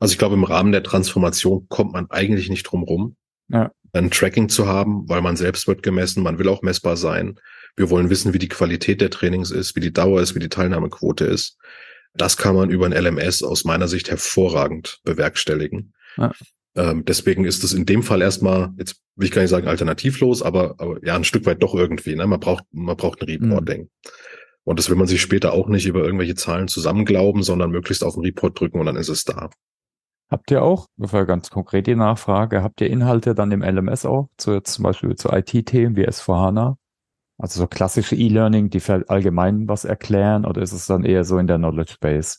Also ich glaube, im Rahmen der Transformation kommt man eigentlich nicht drum rum, ja. ein Tracking zu haben, weil man selbst wird gemessen, man will auch messbar sein. Wir wollen wissen, wie die Qualität der Trainings ist, wie die Dauer ist, wie die Teilnahmequote ist. Das kann man über ein LMS aus meiner Sicht hervorragend bewerkstelligen. Ja. Ähm, deswegen ist es in dem Fall erstmal, jetzt will ich gar nicht sagen alternativlos, aber, aber ja, ein Stück weit doch irgendwie. Ne? Man braucht, man braucht ein Reporting. Mhm. Und das will man sich später auch nicht über irgendwelche Zahlen zusammenglauben, sondern möglichst auf den Report drücken und dann ist es da. Habt ihr auch, das war ganz konkret die Nachfrage, habt ihr Inhalte dann im LMS auch, zu, zum Beispiel zu IT-Themen wie S4HANA? Also so klassische E-Learning, die allgemein was erklären, oder ist es dann eher so in der Knowledge Base?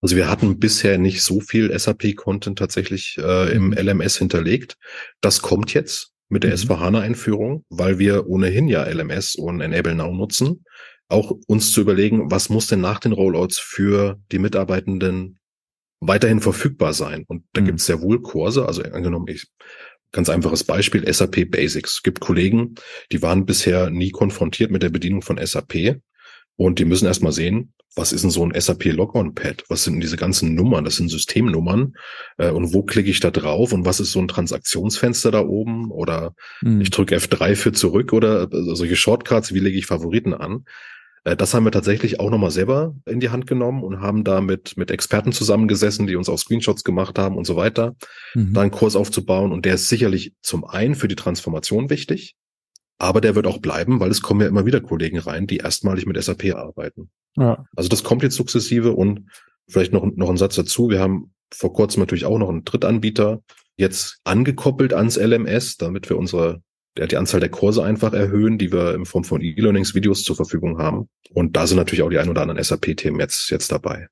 Also wir hatten bisher nicht so viel SAP-Content tatsächlich äh, im LMS mhm. hinterlegt. Das kommt jetzt mit der mhm. S4HANA-Einführung, weil wir ohnehin ja LMS und Enable Now nutzen. Auch uns zu überlegen, was muss denn nach den Rollouts für die Mitarbeitenden weiterhin verfügbar sein. Und da mhm. gibt es sehr wohl Kurse. Also angenommen, ich ganz einfaches Beispiel, SAP Basics. Es gibt Kollegen, die waren bisher nie konfrontiert mit der Bedienung von SAP. Und die müssen erstmal sehen, was ist denn so ein SAP Log-on-Pad? Was sind denn diese ganzen Nummern? Das sind Systemnummern. Äh, und wo klicke ich da drauf? Und was ist so ein Transaktionsfenster da oben? Oder mhm. ich drücke F3 für zurück oder also solche Shortcuts, wie lege ich Favoriten an? Äh, das haben wir tatsächlich auch nochmal selber in die Hand genommen und haben da mit, mit Experten zusammengesessen, die uns auch Screenshots gemacht haben und so weiter, mhm. da einen Kurs aufzubauen. Und der ist sicherlich zum einen für die Transformation wichtig, aber der wird auch bleiben, weil es kommen ja immer wieder Kollegen rein, die erstmalig mit SAP arbeiten. Ja. Also das kommt jetzt sukzessive und vielleicht noch, noch ein Satz dazu. Wir haben vor kurzem natürlich auch noch einen Drittanbieter jetzt angekoppelt ans LMS, damit wir unsere ja, die Anzahl der Kurse einfach erhöhen, die wir in Form von E-Learnings-Videos zur Verfügung haben. Und da sind natürlich auch die ein oder anderen SAP-Themen jetzt, jetzt dabei.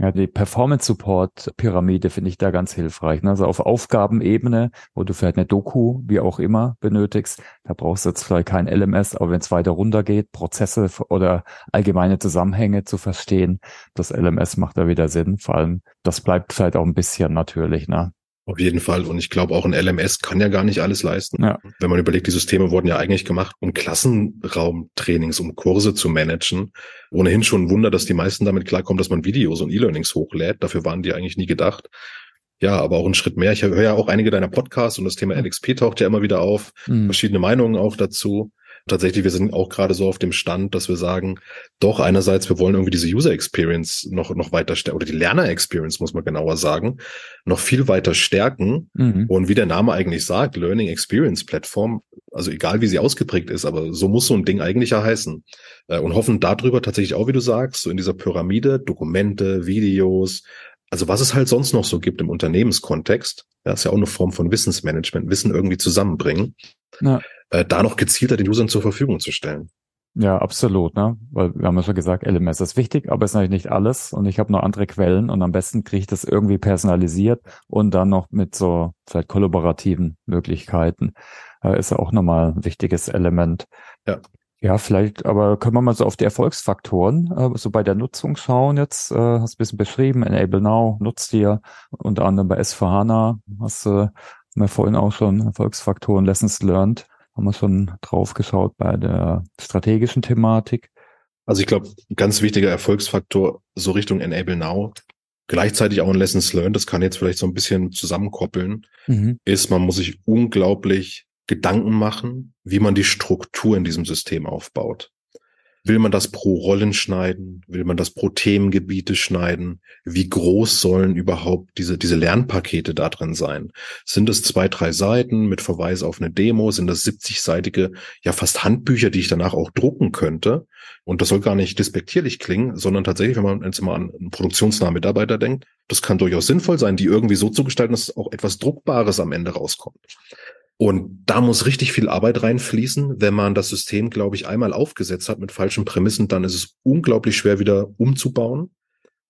Ja, die Performance-Support-Pyramide finde ich da ganz hilfreich. Ne? Also auf Aufgabenebene, wo du vielleicht eine Doku, wie auch immer, benötigst, da brauchst du jetzt vielleicht kein LMS, aber wenn es weiter runter geht, Prozesse oder allgemeine Zusammenhänge zu verstehen, das LMS macht da wieder Sinn. Vor allem, das bleibt vielleicht auch ein bisschen natürlich. Ne? Auf jeden Fall. Und ich glaube, auch ein LMS kann ja gar nicht alles leisten. Ja. Wenn man überlegt, die Systeme wurden ja eigentlich gemacht, um Klassenraumtrainings, um Kurse zu managen. Ohnehin schon ein Wunder, dass die meisten damit klarkommen, dass man Videos und E-Learnings hochlädt. Dafür waren die eigentlich nie gedacht. Ja, aber auch ein Schritt mehr. Ich höre ja auch einige deiner Podcasts und das Thema LXP taucht ja immer wieder auf. Mhm. Verschiedene Meinungen auch dazu tatsächlich, wir sind auch gerade so auf dem Stand, dass wir sagen, doch einerseits, wir wollen irgendwie diese User Experience noch, noch weiter stärken, oder die Lerner Experience, muss man genauer sagen, noch viel weiter stärken. Mhm. Und wie der Name eigentlich sagt, Learning Experience Plattform, also egal wie sie ausgeprägt ist, aber so muss so ein Ding eigentlich ja heißen. Äh, und hoffen darüber tatsächlich auch, wie du sagst, so in dieser Pyramide, Dokumente, Videos, also was es halt sonst noch so gibt im Unternehmenskontext, das ist ja auch eine Form von Wissensmanagement, Wissen irgendwie zusammenbringen ja. äh, da noch gezielter den Usern zur Verfügung zu stellen. Ja, absolut, ne? Weil wir haben ja schon gesagt, LMS ist wichtig, aber ist natürlich nicht alles und ich habe noch andere Quellen und am besten kriege ich das irgendwie personalisiert und dann noch mit so vielleicht kollaborativen Möglichkeiten. Äh, ist ja auch nochmal ein wichtiges Element. Ja. Ja, vielleicht, aber können wir mal so auf die Erfolgsfaktoren äh, so bei der Nutzung schauen jetzt, äh, hast du ein bisschen beschrieben, Enable Now nutzt ihr unter anderem bei S4HANA, hast du äh, wir vorhin auch schon Erfolgsfaktoren, Lessons Learned haben wir schon drauf geschaut bei der strategischen Thematik. Also ich glaube, ganz wichtiger Erfolgsfaktor so Richtung Enable Now, gleichzeitig auch ein Lessons Learned, das kann jetzt vielleicht so ein bisschen zusammenkoppeln, mhm. ist, man muss sich unglaublich Gedanken machen, wie man die Struktur in diesem System aufbaut. Will man das pro Rollen schneiden? Will man das pro Themengebiete schneiden? Wie groß sollen überhaupt diese, diese Lernpakete da drin sein? Sind es zwei, drei Seiten mit Verweis auf eine Demo? Sind das 70-seitige, ja fast Handbücher, die ich danach auch drucken könnte? Und das soll gar nicht despektierlich klingen, sondern tatsächlich, wenn man jetzt mal an einen produktionsnahen Mitarbeiter denkt, das kann durchaus sinnvoll sein, die irgendwie so zu gestalten, dass auch etwas Druckbares am Ende rauskommt. Und da muss richtig viel Arbeit reinfließen. Wenn man das System, glaube ich, einmal aufgesetzt hat mit falschen Prämissen, dann ist es unglaublich schwer wieder umzubauen.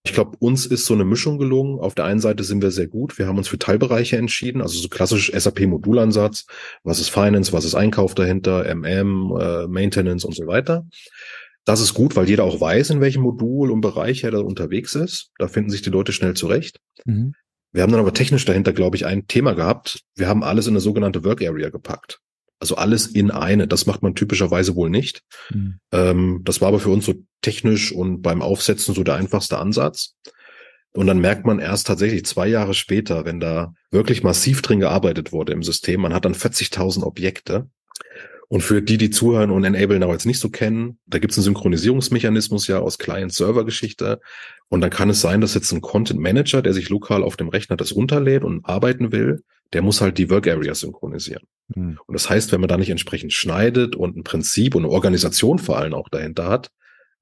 Ich glaube, uns ist so eine Mischung gelungen. Auf der einen Seite sind wir sehr gut. Wir haben uns für Teilbereiche entschieden, also so klassisch SAP-Modulansatz. Was ist Finance, was ist Einkauf dahinter, MM, äh, Maintenance und so weiter. Das ist gut, weil jeder auch weiß, in welchem Modul und Bereich er da unterwegs ist. Da finden sich die Leute schnell zurecht. Mhm. Wir haben dann aber technisch dahinter, glaube ich, ein Thema gehabt. Wir haben alles in eine sogenannte Work Area gepackt. Also alles in eine. Das macht man typischerweise wohl nicht. Mhm. Ähm, das war aber für uns so technisch und beim Aufsetzen so der einfachste Ansatz. Und dann merkt man erst tatsächlich zwei Jahre später, wenn da wirklich massiv drin gearbeitet wurde im System, man hat dann 40.000 Objekte und für die, die zuhören und Enable Now jetzt nicht so kennen, da gibt es einen Synchronisierungsmechanismus ja aus Client-Server-Geschichte. Und dann kann es sein, dass jetzt ein Content Manager, der sich lokal auf dem Rechner das runterlädt und arbeiten will, der muss halt die Work Area synchronisieren. Mhm. Und das heißt, wenn man da nicht entsprechend schneidet und ein Prinzip und eine Organisation vor allem auch dahinter hat,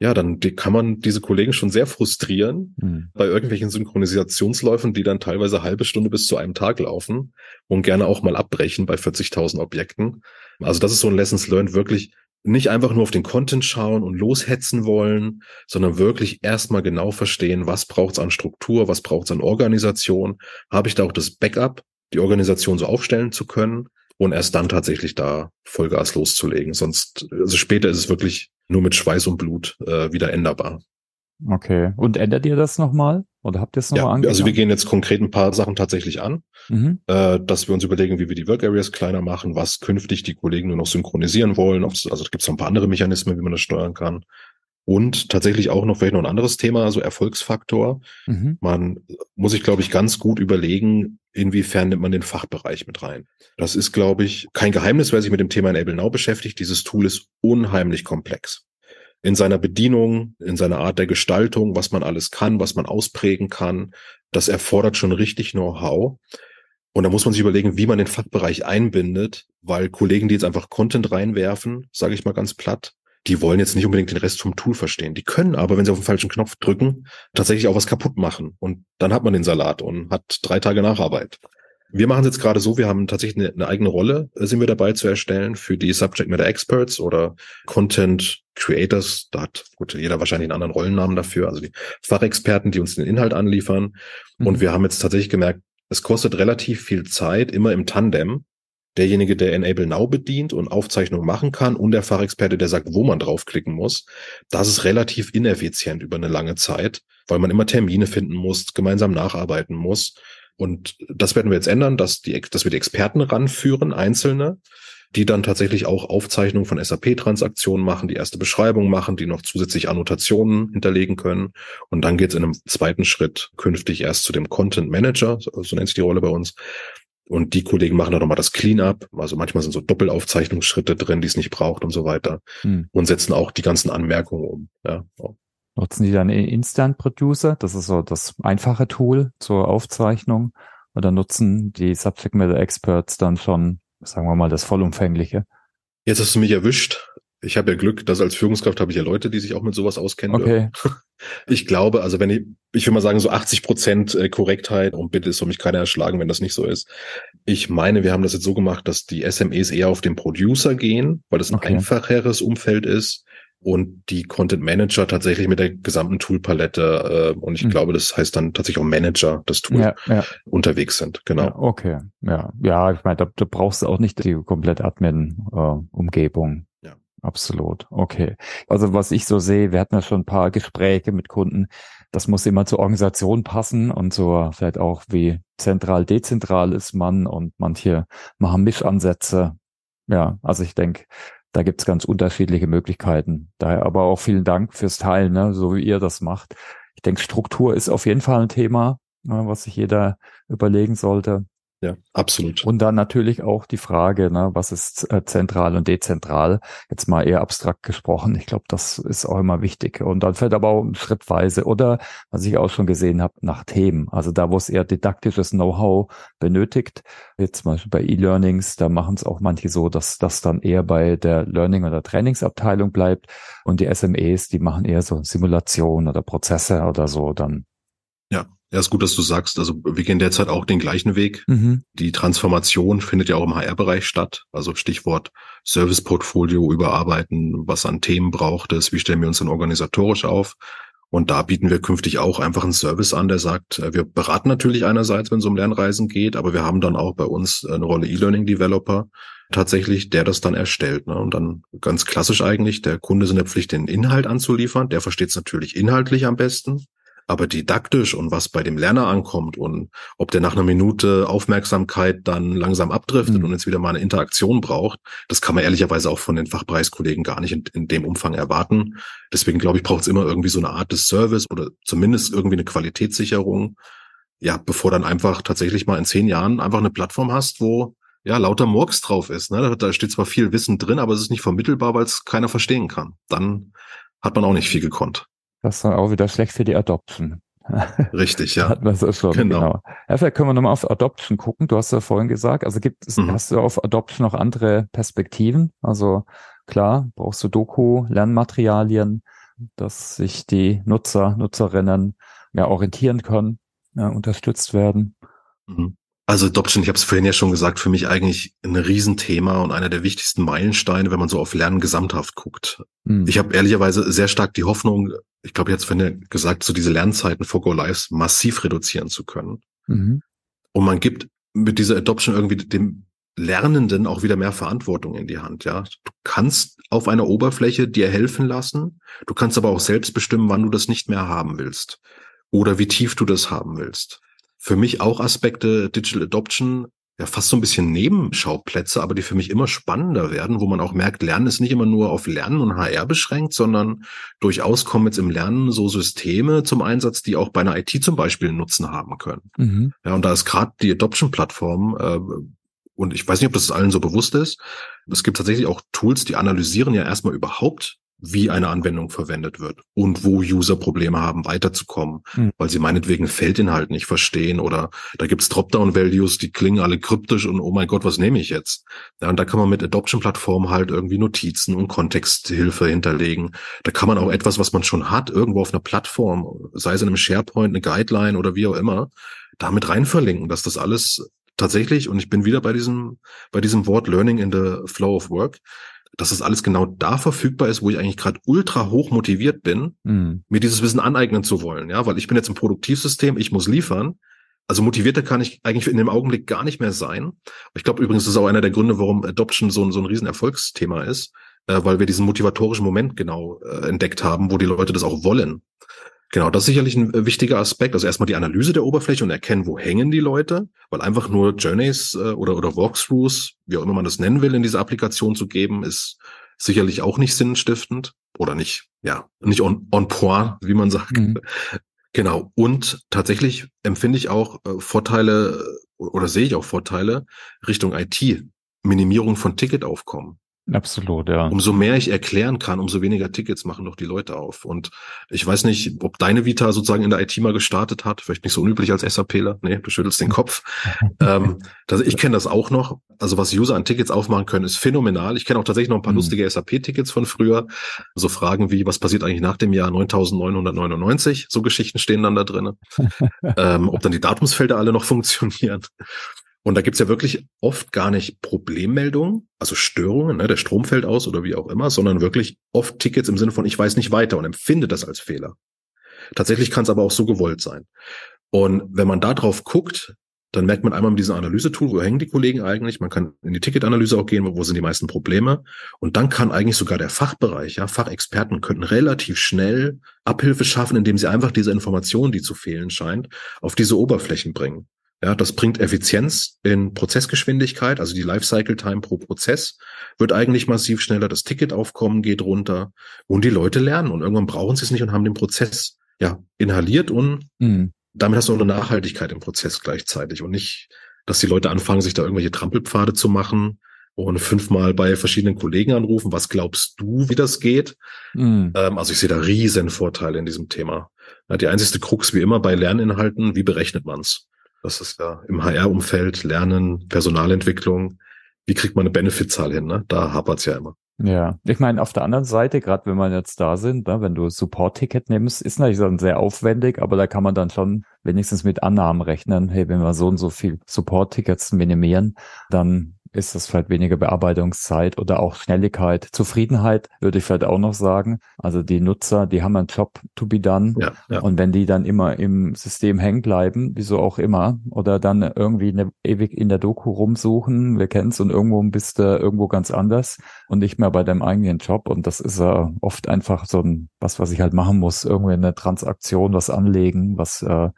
ja, dann kann man diese Kollegen schon sehr frustrieren mhm. bei irgendwelchen Synchronisationsläufen, die dann teilweise halbe Stunde bis zu einem Tag laufen und gerne auch mal abbrechen bei 40.000 Objekten. Also das ist so ein Lessons learned, wirklich nicht einfach nur auf den Content schauen und loshetzen wollen, sondern wirklich erstmal genau verstehen, was braucht es an Struktur, was braucht es an Organisation, habe ich da auch das Backup, die Organisation so aufstellen zu können und erst dann tatsächlich da Vollgas loszulegen. Sonst, also später ist es wirklich nur mit Schweiß und Blut äh, wieder änderbar. Okay. Und ändert ihr das nochmal? Oder habt ihr es nochmal ja? Also wir gehen jetzt konkret ein paar Sachen tatsächlich an, mhm. äh, dass wir uns überlegen, wie wir die Work Areas kleiner machen, was künftig die Kollegen nur noch synchronisieren wollen. Also da gibt es noch ein paar andere Mechanismen, wie man das steuern kann. Und tatsächlich auch noch vielleicht noch ein anderes Thema, also Erfolgsfaktor. Mhm. Man muss sich, glaube ich, ganz gut überlegen, inwiefern nimmt man den Fachbereich mit rein. Das ist, glaube ich, kein Geheimnis, wer sich mit dem Thema Enable Now beschäftigt. Dieses Tool ist unheimlich komplex. In seiner Bedienung, in seiner Art der Gestaltung, was man alles kann, was man ausprägen kann. Das erfordert schon richtig Know-how. Und da muss man sich überlegen, wie man den Fachbereich einbindet, weil Kollegen, die jetzt einfach Content reinwerfen, sage ich mal ganz platt, die wollen jetzt nicht unbedingt den Rest vom Tool verstehen. Die können aber, wenn sie auf den falschen Knopf drücken, tatsächlich auch was kaputt machen. Und dann hat man den Salat und hat drei Tage Nacharbeit. Wir machen es jetzt gerade so, wir haben tatsächlich eine, eine, eigene Rolle, äh, sind wir dabei zu erstellen für die Subject Matter Experts oder Content Creators. Da hat gut, jeder wahrscheinlich einen anderen Rollennamen dafür, also die Fachexperten, die uns den Inhalt anliefern. Mhm. Und wir haben jetzt tatsächlich gemerkt, es kostet relativ viel Zeit, immer im Tandem, derjenige, der Enable Now bedient und Aufzeichnungen machen kann und der Fachexperte, der sagt, wo man draufklicken muss, das ist relativ ineffizient über eine lange Zeit, weil man immer Termine finden muss, gemeinsam nacharbeiten muss. Und das werden wir jetzt ändern, dass, die, dass wir die Experten ranführen, einzelne, die dann tatsächlich auch Aufzeichnungen von SAP-Transaktionen machen, die erste Beschreibung machen, die noch zusätzlich Annotationen hinterlegen können. Und dann geht es in einem zweiten Schritt künftig erst zu dem Content Manager, so nennt sich die Rolle bei uns, und die Kollegen machen dann nochmal das Cleanup. Also manchmal sind so Doppelaufzeichnungsschritte drin, die es nicht braucht und so weiter. Hm. Und setzen auch die ganzen Anmerkungen um. Ja. Nutzen die dann Instant Producer? Das ist so das einfache Tool zur Aufzeichnung. Oder nutzen die Subject Matter Experts dann schon, sagen wir mal, das vollumfängliche? Jetzt hast du mich erwischt. Ich habe ja Glück, dass als Führungskraft habe ich ja Leute, die sich auch mit sowas auskennen. Okay. Ich glaube, also wenn ich, ich will mal sagen, so 80 Prozent äh, Korrektheit und bitte ist für mich keiner erschlagen, wenn das nicht so ist. Ich meine, wir haben das jetzt so gemacht, dass die SMEs eher auf den Producer gehen, weil das ein okay. einfacheres Umfeld ist und die Content Manager tatsächlich mit der gesamten Toolpalette äh, und ich mhm. glaube, das heißt dann tatsächlich auch Manager, das Tool ja, ja. unterwegs sind. Genau. Ja, okay, ja, ja, ich meine, da, da brauchst du auch nicht die komplette Admin-Umgebung. Äh, ja. Absolut. Okay. Also was ich so sehe, wir hatten ja schon ein paar Gespräche mit Kunden. Das muss immer zur Organisation passen und so vielleicht auch wie zentral, dezentral ist man und manche machen Mischansätze. Ja, also ich denke, da gibt's ganz unterschiedliche Möglichkeiten. Daher aber auch vielen Dank fürs Teilen, ne, so wie ihr das macht. Ich denke, Struktur ist auf jeden Fall ein Thema, ne, was sich jeder überlegen sollte. Ja, absolut. Und dann natürlich auch die Frage, ne, was ist äh, zentral und dezentral? Jetzt mal eher abstrakt gesprochen. Ich glaube, das ist auch immer wichtig. Und dann fällt aber auch schrittweise oder, was ich auch schon gesehen habe, nach Themen. Also da, wo es eher didaktisches Know-how benötigt. Jetzt zum Beispiel bei E-Learnings, da machen es auch manche so, dass das dann eher bei der Learning- oder Trainingsabteilung bleibt. Und die SMEs, die machen eher so Simulation oder Prozesse oder so dann. Ja, ja, ist gut, dass du sagst. Also wir gehen derzeit auch den gleichen Weg. Mhm. Die Transformation findet ja auch im HR-Bereich statt. Also Stichwort Service-Portfolio überarbeiten, was an Themen braucht es, wie stellen wir uns denn organisatorisch auf. Und da bieten wir künftig auch einfach einen Service an, der sagt, äh, wir beraten natürlich einerseits, wenn es um Lernreisen geht, aber wir haben dann auch bei uns eine Rolle E-Learning-Developer tatsächlich, der das dann erstellt. Ne? Und dann ganz klassisch eigentlich, der Kunde ist in der Pflicht, den Inhalt anzuliefern. Der versteht es natürlich inhaltlich am besten. Aber didaktisch und was bei dem Lerner ankommt und ob der nach einer Minute Aufmerksamkeit dann langsam abdriftet mhm. und jetzt wieder mal eine Interaktion braucht, das kann man ehrlicherweise auch von den Fachpreiskollegen gar nicht in, in dem Umfang erwarten. Deswegen glaube ich, braucht es immer irgendwie so eine Art des Service oder zumindest irgendwie eine Qualitätssicherung. Ja, bevor dann einfach tatsächlich mal in zehn Jahren einfach eine Plattform hast, wo ja lauter Murks drauf ist. Ne? Da steht zwar viel Wissen drin, aber es ist nicht vermittelbar, weil es keiner verstehen kann. Dann hat man auch nicht viel gekonnt. Das ist dann auch wieder schlecht für die Adoption. Richtig, ja. Hatten wir so schon, genau. genau. Ja, vielleicht können wir nochmal auf Adoption gucken. Du hast ja vorhin gesagt, also gibt es, mhm. hast du auf Adoption noch andere Perspektiven? Also klar, brauchst du Doku, Lernmaterialien, dass sich die Nutzer, Nutzerinnen mehr orientieren können, ja, unterstützt werden. Mhm. Also Adoption, ich habe es vorhin ja schon gesagt, für mich eigentlich ein Riesenthema und einer der wichtigsten Meilensteine, wenn man so auf Lernen gesamthaft guckt. Mhm. Ich habe ehrlicherweise sehr stark die Hoffnung, ich glaube, jetzt vorhin ja gesagt, so diese Lernzeiten vor Go Lives massiv reduzieren zu können. Mhm. Und man gibt mit dieser Adoption irgendwie dem Lernenden auch wieder mehr Verantwortung in die Hand. Ja, du kannst auf einer Oberfläche dir helfen lassen. Du kannst aber auch selbst bestimmen, wann du das nicht mehr haben willst oder wie tief du das haben willst für mich auch Aspekte Digital Adoption, ja fast so ein bisschen Nebenschauplätze, aber die für mich immer spannender werden, wo man auch merkt, Lernen ist nicht immer nur auf Lernen und HR beschränkt, sondern durchaus kommen jetzt im Lernen so Systeme zum Einsatz, die auch bei einer IT zum Beispiel einen Nutzen haben können. Mhm. Ja, und da ist gerade die Adoption-Plattform äh, und ich weiß nicht, ob das allen so bewusst ist. Es gibt tatsächlich auch Tools, die analysieren ja erstmal überhaupt wie eine Anwendung verwendet wird und wo User Probleme haben, weiterzukommen, mhm. weil sie meinetwegen Feldinhalt nicht verstehen oder da gibt's Dropdown-Values, die klingen alle kryptisch und oh mein Gott, was nehme ich jetzt? Ja, und da kann man mit Adoption-Plattformen halt irgendwie Notizen und Kontexthilfe hinterlegen. Da kann man auch etwas, was man schon hat, irgendwo auf einer Plattform, sei es in einem SharePoint, eine Guideline oder wie auch immer, damit rein verlinken, dass das alles tatsächlich, und ich bin wieder bei diesem, bei diesem Wort Learning in the Flow of Work, dass das alles genau da verfügbar ist, wo ich eigentlich gerade ultra hoch motiviert bin, mhm. mir dieses Wissen aneignen zu wollen. Ja, weil ich bin jetzt im Produktivsystem, ich muss liefern. Also motivierter kann ich eigentlich in dem Augenblick gar nicht mehr sein. Ich glaube übrigens, das ist auch einer der Gründe, warum Adoption so ein, so ein Riesenerfolgsthema ist, äh, weil wir diesen motivatorischen Moment genau äh, entdeckt haben, wo die Leute das auch wollen. Genau, das ist sicherlich ein äh, wichtiger Aspekt. Also erstmal die Analyse der Oberfläche und erkennen, wo hängen die Leute, weil einfach nur Journeys äh, oder, oder Walkthroughs, wie auch immer man das nennen will, in diese Applikation zu geben, ist sicherlich auch nicht sinnstiftend oder nicht, ja, nicht on, on point, wie man sagt. Mhm. Genau. Und tatsächlich empfinde ich auch äh, Vorteile oder sehe ich auch Vorteile Richtung IT, Minimierung von Ticketaufkommen. Absolut, ja. Umso mehr ich erklären kann, umso weniger Tickets machen doch die Leute auf. Und ich weiß nicht, ob deine Vita sozusagen in der IT mal gestartet hat. Vielleicht nicht so unüblich als SAPler. Nee, du schüttelst den Kopf. ähm, das, ich kenne das auch noch. Also was User an Tickets aufmachen können, ist phänomenal. Ich kenne auch tatsächlich noch ein paar mhm. lustige SAP-Tickets von früher. So Fragen wie, was passiert eigentlich nach dem Jahr 9999? So Geschichten stehen dann da drin. ähm, ob dann die Datumsfelder alle noch funktionieren. Und da gibt's ja wirklich oft gar nicht Problemmeldungen, also Störungen, ne, der Strom fällt aus oder wie auch immer, sondern wirklich oft Tickets im Sinne von, ich weiß nicht weiter und empfinde das als Fehler. Tatsächlich kann es aber auch so gewollt sein. Und wenn man da drauf guckt, dann merkt man einmal mit diesem Analysetool, wo hängen die Kollegen eigentlich? Man kann in die Ticketanalyse auch gehen, wo sind die meisten Probleme? Und dann kann eigentlich sogar der Fachbereich, ja, Fachexperten könnten relativ schnell Abhilfe schaffen, indem sie einfach diese Information, die zu fehlen scheint, auf diese Oberflächen bringen. Ja, das bringt Effizienz in Prozessgeschwindigkeit, also die Lifecycle Time pro Prozess wird eigentlich massiv schneller, das Ticketaufkommen geht runter und die Leute lernen und irgendwann brauchen sie es nicht und haben den Prozess ja inhaliert und mhm. damit hast du auch eine Nachhaltigkeit im Prozess gleichzeitig und nicht, dass die Leute anfangen, sich da irgendwelche Trampelpfade zu machen und fünfmal bei verschiedenen Kollegen anrufen. Was glaubst du, wie das geht? Mhm. Ähm, also ich sehe da riesen Vorteile in diesem Thema. Ja, die einzigste Krux wie immer bei Lerninhalten, wie berechnet man's? Das ist ja im HR-Umfeld, Lernen, Personalentwicklung. Wie kriegt man eine Benefitzahl hin? Ne? Da hapert's ja immer. Ja, ich meine, auf der anderen Seite, gerade wenn man jetzt da sind, ne, wenn du Support-Ticket nimmst, ist natürlich dann sehr aufwendig, aber da kann man dann schon wenigstens mit Annahmen rechnen. Hey, wenn wir so und so viel Support-Tickets minimieren, dann ist das vielleicht weniger Bearbeitungszeit oder auch Schnelligkeit. Zufriedenheit würde ich vielleicht auch noch sagen. Also die Nutzer, die haben einen Job to be done. Ja, ja. Und wenn die dann immer im System hängen bleiben, wieso auch immer, oder dann irgendwie eine, ewig in der Doku rumsuchen, wir kennen es und irgendwo bist du irgendwo ganz anders und nicht mehr bei deinem eigenen Job. Und das ist äh, oft einfach so ein, was, was ich halt machen muss, irgendwie eine Transaktion, was anlegen, was äh,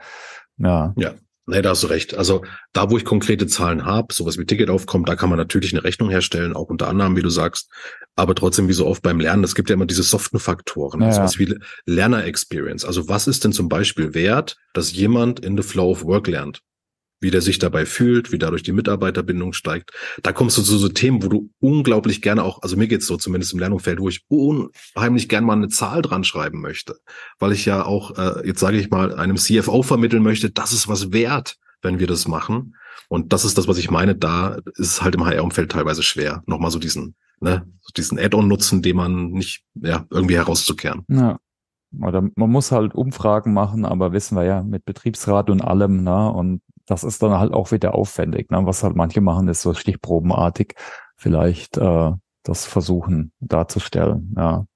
ja. ja. Nee, da hast du recht. Also da, wo ich konkrete Zahlen habe, sowas wie Ticket aufkommt, da kann man natürlich eine Rechnung herstellen, auch unter Annahmen, wie du sagst. Aber trotzdem, wie so oft beim Lernen, es gibt ja immer diese soften Faktoren, ja. sowas wie Lerner-Experience. Also was ist denn zum Beispiel wert, dass jemand in the flow of work lernt? Wie der sich dabei fühlt, wie dadurch die Mitarbeiterbindung steigt. Da kommst du zu so Themen, wo du unglaublich gerne auch, also mir geht's so zumindest im Lernumfeld, wo ich unheimlich gerne mal eine Zahl dran schreiben möchte, weil ich ja auch, äh, jetzt sage ich mal, einem CFO vermitteln möchte, das ist was wert, wenn wir das machen. Und das ist das, was ich meine. Da ist es halt im HR-Umfeld teilweise schwer, nochmal so diesen, ne, diesen Add-on nutzen, den man nicht, ja, irgendwie herauszukehren. Ja. Oder man muss halt Umfragen machen, aber wissen wir ja mit Betriebsrat und allem, ne? Und das ist dann halt auch wieder aufwendig. Ne? Was halt manche machen, ist so stichprobenartig vielleicht äh, das versuchen darzustellen. Ja.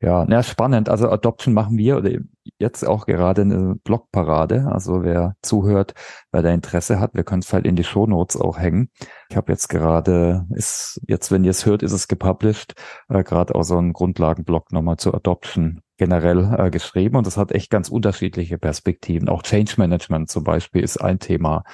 Ja, na, spannend. Also Adoption machen wir oder jetzt auch gerade eine Blogparade. Also wer zuhört, wer da Interesse hat, wir können es halt in die Shownotes auch hängen. Ich habe jetzt gerade, ist jetzt, wenn ihr es hört, ist es gepublished, äh, gerade auch so einen Grundlagenblog nochmal zur Adoption generell äh, geschrieben und das hat echt ganz unterschiedliche Perspektiven. Auch Change Management zum Beispiel ist ein Thema.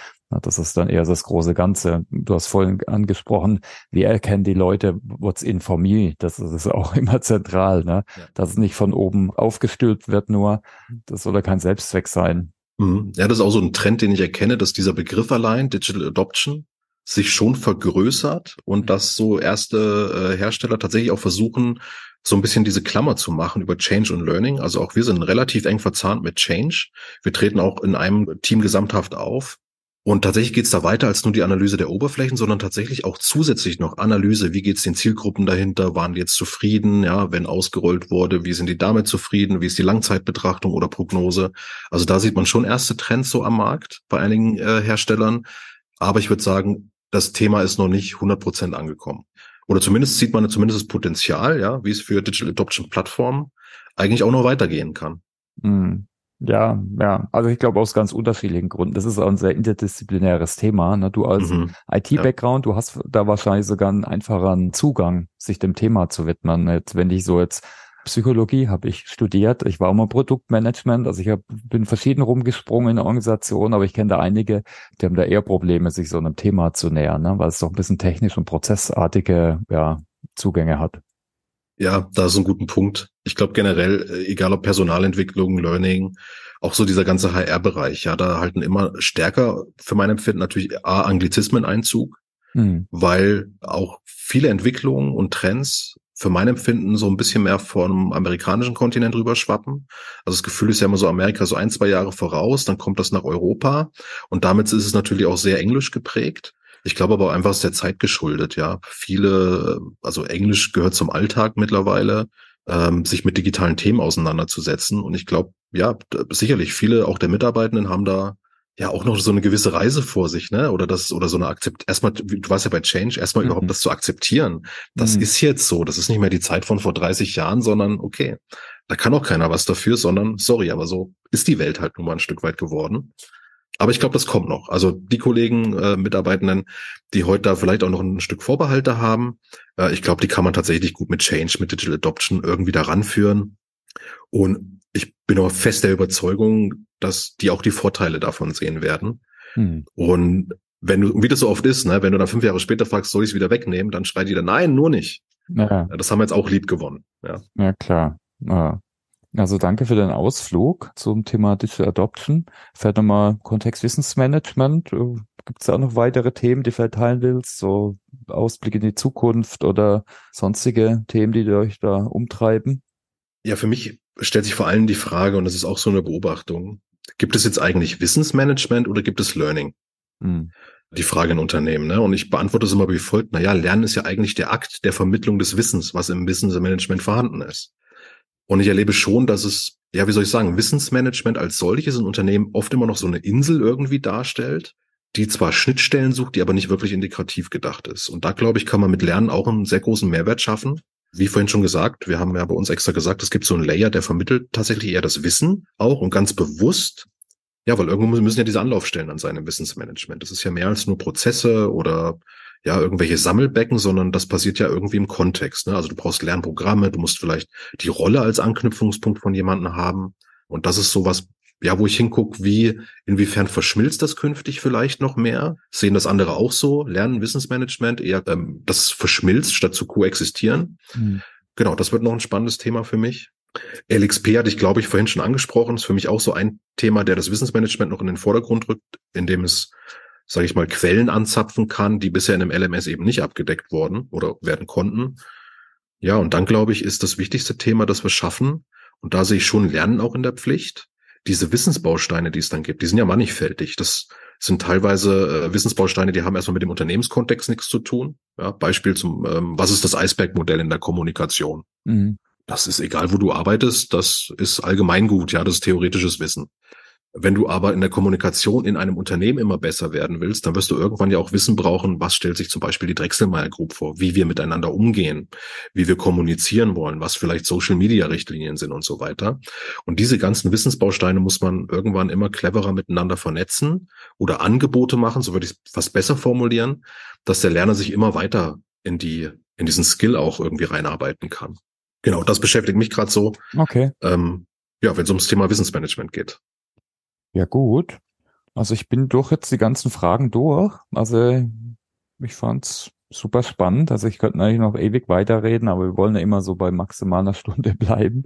Das ist dann eher das große Ganze. Du hast vorhin angesprochen, wie erkennen die Leute, what's in for me? Das ist auch immer zentral, ne? Ja. Dass es nicht von oben aufgestülpt wird nur. Das soll ja kein Selbstzweck sein. Mhm. Ja, das ist auch so ein Trend, den ich erkenne, dass dieser Begriff allein, Digital Adoption, sich schon vergrößert und dass so erste äh, Hersteller tatsächlich auch versuchen, so ein bisschen diese Klammer zu machen über Change und Learning. Also auch wir sind relativ eng verzahnt mit Change. Wir treten auch in einem Team gesamthaft auf. Und tatsächlich geht es da weiter als nur die Analyse der Oberflächen, sondern tatsächlich auch zusätzlich noch Analyse, wie geht es den Zielgruppen dahinter, waren die jetzt zufrieden, ja, wenn ausgerollt wurde, wie sind die damit zufrieden, wie ist die Langzeitbetrachtung oder Prognose. Also da sieht man schon erste Trends so am Markt bei einigen äh, Herstellern. Aber ich würde sagen, das Thema ist noch nicht 100 Prozent angekommen. Oder zumindest sieht man zumindest das Potenzial, ja, wie es für Digital Adoption Plattformen eigentlich auch noch weitergehen kann. Mm. Ja, ja, also ich glaube aus ganz unterschiedlichen Gründen. Das ist auch ein sehr interdisziplinäres Thema. Ne? Du als mhm. IT-Background, ja. du hast da wahrscheinlich sogar einen einfacheren Zugang, sich dem Thema zu widmen. Jetzt, wenn ich so jetzt Psychologie habe ich studiert. Ich war auch mal Produktmanagement. Also ich hab, bin verschieden rumgesprungen in der Organisation, aber ich kenne da einige, die haben da eher Probleme, sich so einem Thema zu nähern, ne? weil es doch ein bisschen technisch und prozessartige ja, Zugänge hat. Ja, da ist ein guter Punkt. Ich glaube generell, äh, egal ob Personalentwicklung, Learning, auch so dieser ganze HR-Bereich, ja, da halten immer stärker für mein Empfinden natürlich A, Anglizismen Einzug. mhm. weil auch viele Entwicklungen und Trends für mein Empfinden so ein bisschen mehr vom amerikanischen Kontinent rüberschwappen. Also das Gefühl ist ja immer so, Amerika so ein, zwei Jahre voraus, dann kommt das nach Europa und damit ist es natürlich auch sehr englisch geprägt. Ich glaube aber einfach, ist der Zeit geschuldet, ja. Viele, also Englisch gehört zum Alltag mittlerweile, ähm, sich mit digitalen Themen auseinanderzusetzen. Und ich glaube, ja, sicherlich viele auch der Mitarbeitenden haben da ja auch noch so eine gewisse Reise vor sich, ne? Oder das, oder so eine Akzept, erstmal, du warst ja bei Change, erstmal mhm. überhaupt das zu akzeptieren. Das mhm. ist jetzt so. Das ist nicht mehr die Zeit von vor 30 Jahren, sondern okay, da kann auch keiner was dafür, sondern sorry, aber so ist die Welt halt nun mal ein Stück weit geworden. Aber ich glaube, das kommt noch. Also die Kollegen, äh, Mitarbeitenden, die heute da vielleicht auch noch ein Stück Vorbehalte haben, äh, ich glaube, die kann man tatsächlich gut mit Change, mit Digital Adoption irgendwie da ranführen. Und ich bin auch fest der Überzeugung, dass die auch die Vorteile davon sehen werden. Hm. Und wenn du, wie das so oft ist, ne, wenn du dann fünf Jahre später fragst, soll ich es wieder wegnehmen, dann schreit dann, nein, nur nicht. Ja. Das haben wir jetzt auch lieb gewonnen. Ja, ja klar. Ja. Also danke für den Ausflug zum Thema Digital Adoption. Vielleicht nochmal Kontext Wissensmanagement. Gibt es auch noch weitere Themen, die du vielleicht teilen willst? So Ausblick in die Zukunft oder sonstige Themen, die euch da umtreiben? Ja, für mich stellt sich vor allem die Frage, und das ist auch so eine Beobachtung, gibt es jetzt eigentlich Wissensmanagement oder gibt es Learning? Hm. Die Frage in Unternehmen. Ne? Und ich beantworte es immer wie folgt. Naja, Lernen ist ja eigentlich der Akt der Vermittlung des Wissens, was im Wissensmanagement vorhanden ist. Und ich erlebe schon, dass es, ja, wie soll ich sagen, Wissensmanagement als solches in Unternehmen oft immer noch so eine Insel irgendwie darstellt, die zwar Schnittstellen sucht, die aber nicht wirklich integrativ gedacht ist. Und da, glaube ich, kann man mit Lernen auch einen sehr großen Mehrwert schaffen. Wie vorhin schon gesagt, wir haben ja bei uns extra gesagt, es gibt so einen Layer, der vermittelt tatsächlich eher das Wissen auch und ganz bewusst. Ja, weil irgendwo müssen ja diese Anlaufstellen an seinem Wissensmanagement. Das ist ja mehr als nur Prozesse oder ja irgendwelche Sammelbecken, sondern das passiert ja irgendwie im Kontext. Ne? Also du brauchst Lernprogramme, du musst vielleicht die Rolle als Anknüpfungspunkt von jemandem haben. Und das ist sowas, ja, wo ich hinguck, wie, inwiefern verschmilzt das künftig vielleicht noch mehr? Sehen das andere auch so? Lernen, Wissensmanagement, eher ähm, das verschmilzt, statt zu koexistieren. Mhm. Genau, das wird noch ein spannendes Thema für mich. LXP hatte ich, glaube ich, vorhin schon angesprochen. ist für mich auch so ein Thema, der das Wissensmanagement noch in den Vordergrund rückt, indem es sage ich mal, Quellen anzapfen kann, die bisher in einem LMS eben nicht abgedeckt wurden oder werden konnten. Ja, und dann glaube ich, ist das wichtigste Thema, das wir schaffen, und da sehe ich schon Lernen auch in der Pflicht, diese Wissensbausteine, die es dann gibt, die sind ja mannigfältig. Das sind teilweise äh, Wissensbausteine, die haben erstmal mit dem Unternehmenskontext nichts zu tun. Ja, Beispiel zum, ähm, was ist das Eisbergmodell in der Kommunikation? Mhm. Das ist egal, wo du arbeitest, das ist allgemeingut, ja, das ist theoretisches Wissen. Wenn du aber in der Kommunikation in einem Unternehmen immer besser werden willst, dann wirst du irgendwann ja auch Wissen brauchen, was stellt sich zum Beispiel die Drechselmeier Group vor, wie wir miteinander umgehen, wie wir kommunizieren wollen, was vielleicht Social Media Richtlinien sind und so weiter. Und diese ganzen Wissensbausteine muss man irgendwann immer cleverer miteinander vernetzen oder Angebote machen, so würde ich es fast besser formulieren, dass der Lerner sich immer weiter in die, in diesen Skill auch irgendwie reinarbeiten kann. Genau, das beschäftigt mich gerade so. Okay. Ähm, ja, wenn es ums Thema Wissensmanagement geht. Ja, gut. Also ich bin durch jetzt die ganzen Fragen durch. Also ich fand's super spannend. Also ich könnte eigentlich noch ewig weiterreden, aber wir wollen ja immer so bei maximal einer Stunde bleiben.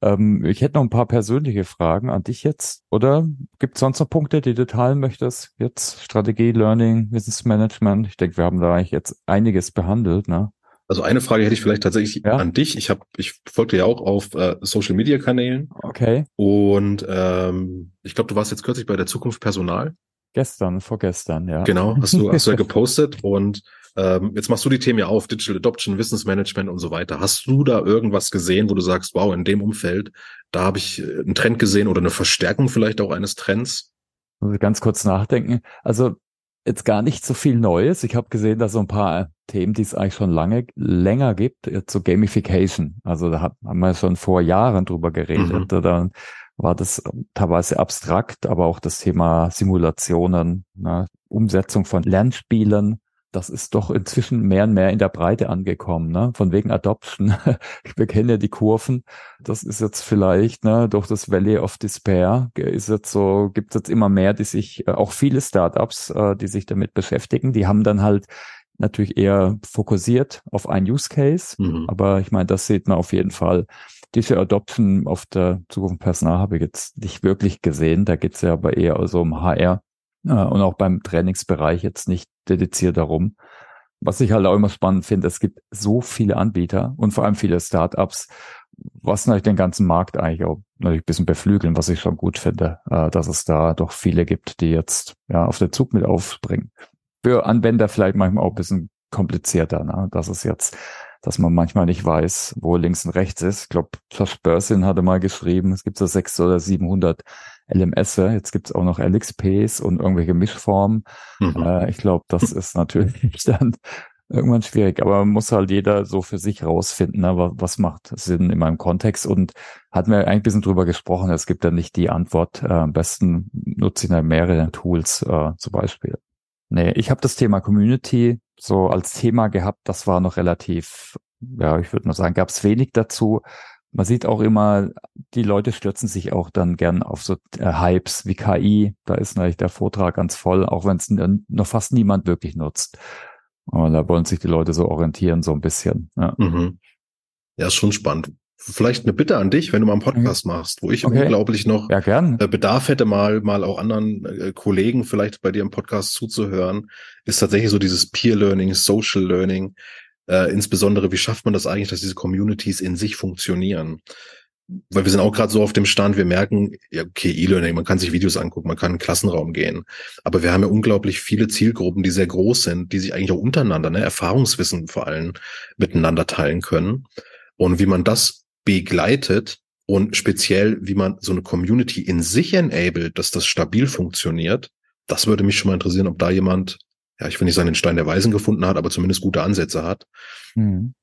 Ähm, ich hätte noch ein paar persönliche Fragen an dich jetzt. Oder gibt es sonst noch Punkte, die du teilen möchtest? Jetzt Strategie, Learning, Wissensmanagement. Ich denke, wir haben da eigentlich jetzt einiges behandelt. Ne? Also eine Frage hätte ich vielleicht tatsächlich ja? an dich. Ich habe, ich folgte ja auch auf äh, Social Media Kanälen. Okay. Und ähm, ich glaube, du warst jetzt kürzlich bei der Zukunft Personal. Gestern, vorgestern, ja. Genau, hast du, hast du ja gepostet und ähm, jetzt machst du die Themen ja auf, Digital Adoption, Wissensmanagement und so weiter. Hast du da irgendwas gesehen, wo du sagst, wow, in dem Umfeld, da habe ich äh, einen Trend gesehen oder eine Verstärkung vielleicht auch eines Trends? Ich ganz kurz nachdenken. Also jetzt gar nicht so viel Neues. Ich habe gesehen, dass so ein paar Themen, die es eigentlich schon lange länger gibt, zu Gamification. Also da haben wir schon vor Jahren drüber geredet. Mhm. Dann war das teilweise abstrakt, aber auch das Thema Simulationen, ne, Umsetzung von Lernspielen, das ist doch inzwischen mehr und mehr in der Breite angekommen, ne? Von wegen Adoption. Wir kennen ja die Kurven. Das ist jetzt vielleicht, ne, durch das Valley of Despair ist jetzt so, gibt es jetzt immer mehr, die sich, äh, auch viele Startups, äh, die sich damit beschäftigen, die haben dann halt natürlich eher fokussiert auf ein Use Case. Mhm. Aber ich meine, das sieht man auf jeden Fall. Diese Adoption auf der Zukunft Personal habe ich jetzt nicht wirklich gesehen. Da geht es ja aber eher also um HR Ja, und auch beim Trainingsbereich jetzt nicht dediziert darum. Was ich halt auch immer spannend finde, es gibt so viele Anbieter und vor allem viele Startups, was natürlich den ganzen Markt eigentlich auch natürlich ein bisschen beflügeln, was ich schon gut finde, äh, dass es da doch viele gibt, die jetzt ja auf den Zug mit aufspringen. Für Anwender vielleicht manchmal auch ein bisschen komplizierter, ne? dass es jetzt, dass man manchmal nicht weiß, wo links und rechts ist. Ich glaube, Josh Bursin hatte mal geschrieben, es gibt so 600 oder 700 LMS, jetzt gibt es auch noch LXPs und irgendwelche Mischformen. Mhm. Äh, ich glaube, das ist natürlich dann irgendwann schwierig, aber man muss halt jeder so für sich rausfinden, ne, was, macht Sinn in meinem Kontext und hatten wir eigentlich ein bisschen drüber gesprochen, es gibt ja nicht die Antwort, äh, am besten nutze ich halt mehrere Tools äh, zum Beispiel. Nee, ich habe das Thema Community so als Thema gehabt, das war noch relativ, ja, ich würde mal sagen, gab es wenig dazu. Man sieht auch immer, die Leute stürzen sich auch dann gern auf so äh, Hypes wie KI. Da ist natürlich der Vortrag ganz voll, auch wenn es noch fast niemand wirklich nutzt. Und da wollen sich die Leute so orientieren, so ein bisschen. Ja, mhm. ja ist schon spannend. Vielleicht eine Bitte an dich, wenn du mal einen Podcast okay. machst, wo ich okay. unglaublich noch ja, gern. Äh, Bedarf hätte, mal, mal auch anderen äh, Kollegen vielleicht bei dir im Podcast zuzuhören, ist tatsächlich so dieses Peer Learning, Social Learning. Äh, insbesondere, wie schafft man das eigentlich, dass diese Communities in sich funktionieren? weil wir sind auch gerade so auf dem Stand, wir merken, ja, okay, E-Learning, man kann sich Videos angucken, man kann in den Klassenraum gehen. Aber wir haben ja unglaublich viele Zielgruppen, die sehr groß sind, die sich eigentlich auch untereinander, ne, Erfahrungswissen vor allem miteinander teilen können. Und wie man das begleitet und speziell, wie man so eine Community in sich enabled, dass das stabil funktioniert, das würde mich schon mal interessieren, ob da jemand, ja, ich will nicht sagen, den Stein der Weisen gefunden hat, aber zumindest gute Ansätze hat. Mhm.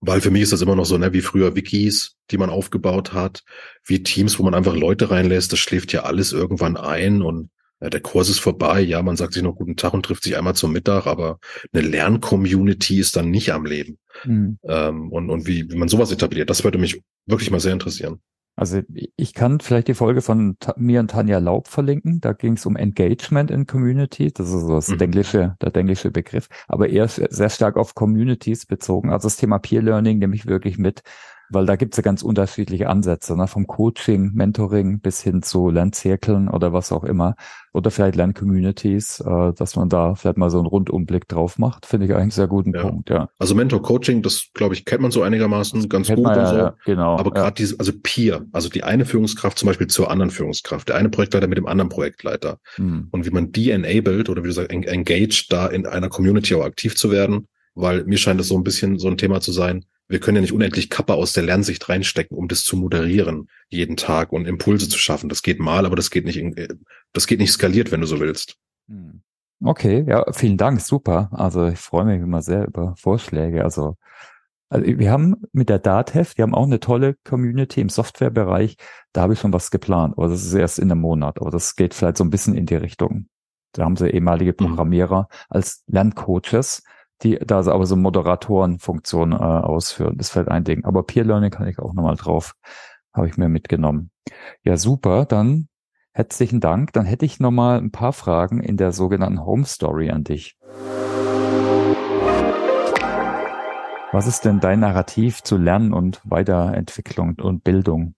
Weil für mich ist das immer noch so, ne, wie früher Wikis, die man aufgebaut hat, wie Teams, wo man einfach Leute reinlässt, das schläft ja alles irgendwann ein und ja, der Kurs ist vorbei, ja, man sagt sich noch guten Tag und trifft sich einmal zum Mittag, aber eine Lern-Community ist dann nicht am Leben. Mhm. Ähm, und, und wie, wie man sowas etabliert, das würde mich wirklich mal sehr interessieren. Also ich kann vielleicht die Folge von mir und Tanja Laub verlinken. Da ging es um Engagement in Community. Das ist so das mhm. englische, der englische Begriff, aber eher sehr stark auf Communities bezogen. Also das Thema Peer Learning nehme ich wirklich mit weil da gibt's ja ganz unterschiedliche Ansätze, ne? vom Coaching, Mentoring bis hin zu Lernzirkeln oder was auch immer. Oder vielleicht Lerncommunities, äh, dass man da vielleicht mal so einen Rundumblick drauf macht, finde ich eigentlich einen sehr guten ja. Punkt, ja. Also Mentor-Coaching, das glaube ich, kennt man so einigermaßen ganz gut man, und so. Ja, genau. Aber gerade ja. diese, also Peer, also die eine Führungskraft zum Beispiel zur anderen Führungskraft, der eine Projektleiter mit dem anderen Projektleiter. Hm. Und wie man die enabled oder wie du sagst, engaged, da in einer Community auch aktiv zu werden, weil mir scheint das so ein bisschen so ein Thema zu sein wir können ja nicht unendlich Kappa aus der Lernsicht reinstecken, um das zu moderieren jeden Tag und Impulse zu schaffen. Das geht mal, aber das geht nicht, das geht nicht skaliert, wenn du so willst. Hm. Okay, ja, vielen Dank, super. Also ich freue mich immer sehr über Vorschläge. Also, also wir haben mit der DATEV, die haben auch eine tolle Community im Softwarebereich. Da habe ich schon was geplant, aber das ist erst in einem Monat. Aber das geht vielleicht so ein bisschen in die Richtung. Da haben sie ehemalige mhm. Programmierer als Lerncoaches die da aber so Moderatorenfunktion äh, ausführen. Das fällt ein Ding. Aber Peer Learning kann ich auch nochmal drauf, habe ich mir mitgenommen. Ja, super. Dann herzlichen Dank. Dann hätte ich nochmal ein paar Fragen in der sogenannten Home Story an dich. Was ist denn dein Narrativ zu Lernen und Weiterentwicklung und Bildung?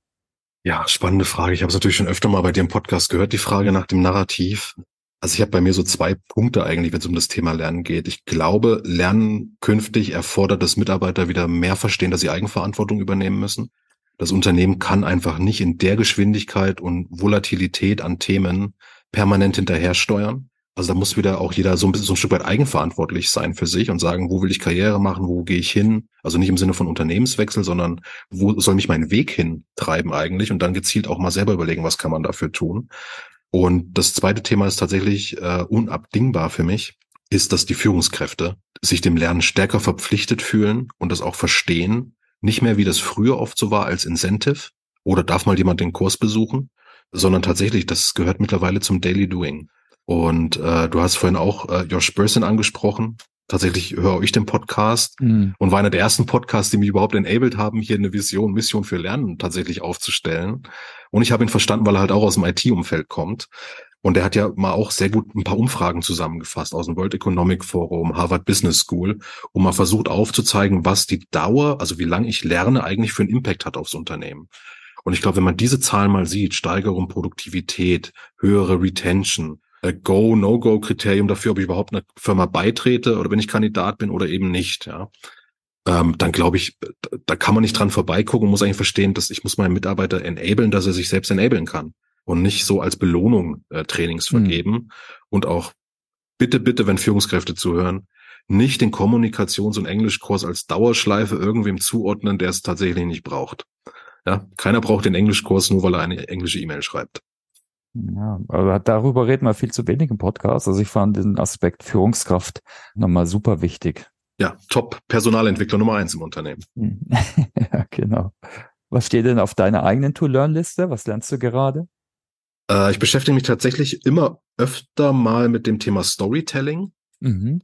Ja, spannende Frage. Ich habe es natürlich schon öfter mal bei dir im Podcast gehört, die Frage nach dem Narrativ. Also ich habe bei mir so zwei Punkte eigentlich, wenn es um das Thema Lernen geht. Ich glaube, Lernen künftig erfordert, dass Mitarbeiter wieder mehr verstehen, dass sie Eigenverantwortung übernehmen müssen. Das Unternehmen kann einfach nicht in der Geschwindigkeit und Volatilität an Themen permanent hinterher steuern. Also da muss wieder auch jeder so ein bisschen so ein Stück weit eigenverantwortlich sein für sich und sagen, wo will ich Karriere machen, wo gehe ich hin? Also nicht im Sinne von Unternehmenswechsel, sondern wo soll mich mein Weg hin treiben eigentlich? Und dann gezielt auch mal selber überlegen, was kann man dafür tun. Und das zweite Thema ist tatsächlich äh, unabdingbar für mich, ist, dass die Führungskräfte sich dem Lernen stärker verpflichtet fühlen und das auch verstehen. Nicht mehr, wie das früher oft so war, als Incentive oder darf mal jemand den Kurs besuchen, sondern tatsächlich, das gehört mittlerweile zum Daily Doing. Und äh, du hast vorhin auch äh, Josh Burson angesprochen, Tatsächlich höre ich den Podcast mhm. und war einer der ersten Podcasts, die mich überhaupt enabled haben, hier eine Vision, Mission für Lernen tatsächlich aufzustellen. Und ich habe ihn verstanden, weil er halt auch aus dem IT-Umfeld kommt. Und er hat ja mal auch sehr gut ein paar Umfragen zusammengefasst aus dem World Economic Forum, Harvard Business School, und mal versucht aufzuzeigen, was die Dauer, also wie lange ich lerne, eigentlich für einen Impact hat aufs Unternehmen. Und ich glaube, wenn man diese Zahlen mal sieht, Steigerung Produktivität, höhere Retention, äh, Go, No-Go-Kriterium dafür, ob ich überhaupt einer Firma beitrete oder wenn ich Kandidat bin oder eben nicht. Ja, ähm, dann glaube ich, da kann man nicht dran vorbeigucken, muss eigentlich verstehen, dass ich muss meinen Mitarbeiter enablen, dass er sich selbst enablen kann und nicht so als Belohnung äh, Trainings hm. vergeben mhm. und auch bitte, bitte, wenn Führungskräfte zuhören, nicht den Kommunikations- und Englischkurs als Dauerschleife irgendwem zuordnen, der es tatsächlich nicht braucht. Ja, keiner braucht den Englischkurs nur, weil er eine englische E-Mail schreibt. Ja, aber darüber reden wir viel zu wenig im Podcast. Also ich fand den Aspekt Führungskraft nochmal super wichtig. Ja, Top Personalentwickler Nummer eins im Unternehmen. ja, genau. Was steht denn auf deiner eigenen To-Learn-Liste? Was lernst du gerade? Äh, ich beschäftige mich tatsächlich immer öfter mal mit dem Thema Storytelling. Mhm.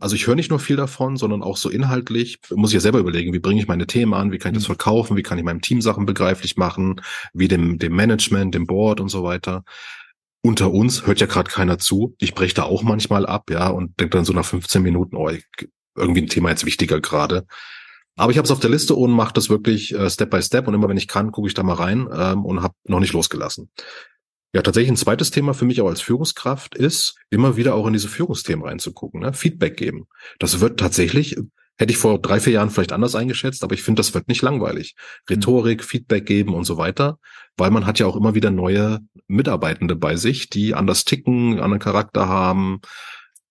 Also ich höre nicht nur viel davon, sondern auch so inhaltlich. Muss ich ja selber überlegen, wie bringe ich meine Themen an, wie kann ich das mhm. verkaufen, wie kann ich meinem Team Sachen begreiflich machen, wie dem, dem Management, dem Board und so weiter. Unter uns hört ja gerade keiner zu. Ich breche da auch manchmal ab, ja, und denke dann so nach 15 Minuten, oh, irgendwie ein Thema jetzt wichtiger gerade. Aber ich habe es auf der Liste und mache das wirklich äh, Step by Step und immer wenn ich kann, gucke ich da mal rein ähm, und habe noch nicht losgelassen. Ja, tatsächlich ein zweites Thema für mich auch als Führungskraft ist, immer wieder auch in diese Führungsthemen reinzugucken, ne? Feedback geben. Das wird tatsächlich, hätte ich vor drei, vier Jahren vielleicht anders eingeschätzt, aber ich finde, das wird nicht langweilig. Rhetorik, mhm. Feedback geben und so weiter, weil man hat ja auch immer wieder neue Mitarbeitende bei sich, die anders ticken, anderen Charakter haben.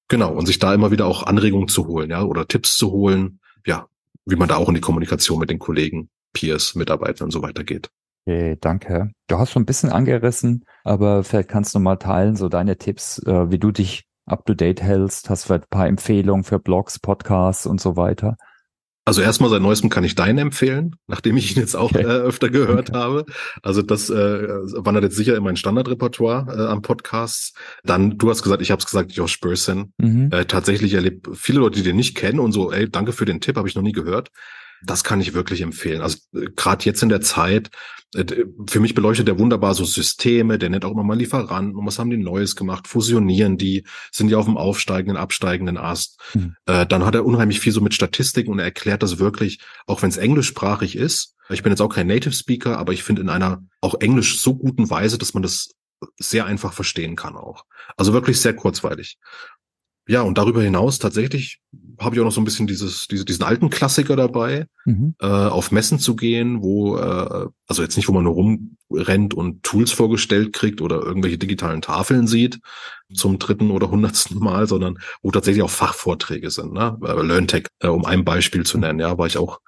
Genau, und sich da immer wieder auch Anregungen zu holen, ja, oder Tipps zu holen, ja, wie man da auch in die Kommunikation mit den Kollegen, Peers, Mitarbeitern und so weiter geht. Okay, danke. Du hast schon ein bisschen angerissen, aber vielleicht kannst du mal teilen, so deine Tipps, äh, wie du dich up to date hältst. Hast du ein paar Empfehlungen für Blogs, Podcasts und so weiter? Also erstmal seit neuestem kann ich deinen empfehlen, nachdem ich ihn jetzt auch okay. äh, öfter gehört okay. habe. Also das äh, wandert jetzt sicher in mein Standardrepertoire äh, am Podcasts. Dann, du hast gesagt, ich habe es gesagt, Josh Burson. Mhm. Äh, tatsächlich erlebt viele Leute, die den nicht kennen und so, ey, danke für den Tipp, habe ich noch nie gehört. Das kann ich wirklich empfehlen. Also äh, gerade jetzt in der Zeit, äh, für mich beleuchtet der wunderbar so Systeme, der nennt auch immer mal Lieferanten und was haben die Neues gemacht, fusionieren die, sind die auf dem aufsteigenden, absteigenden Ast. Mhm. Äh, dann hat er unheimlich viel so mit Statistiken und er erklärt das wirklich, auch wenn es englischsprachig ist. Ich bin jetzt auch kein Native Speaker, aber ich finde in einer auch englisch so guten Weise, dass man das sehr einfach verstehen kann auch. Also wirklich sehr kurzweilig. Ja, und darüber hinaus tatsächlich habe ich auch noch so ein bisschen dieses, diese, diesen alten Klassiker dabei, mhm. äh, auf Messen zu gehen, wo, äh, also jetzt nicht, wo man nur rumrennt und Tools vorgestellt kriegt oder irgendwelche digitalen Tafeln sieht zum dritten oder hundertsten Mal, sondern wo tatsächlich auch Fachvorträge sind, ne? Äh, LearnTech, äh, um ein Beispiel zu nennen, ja, war ich auch,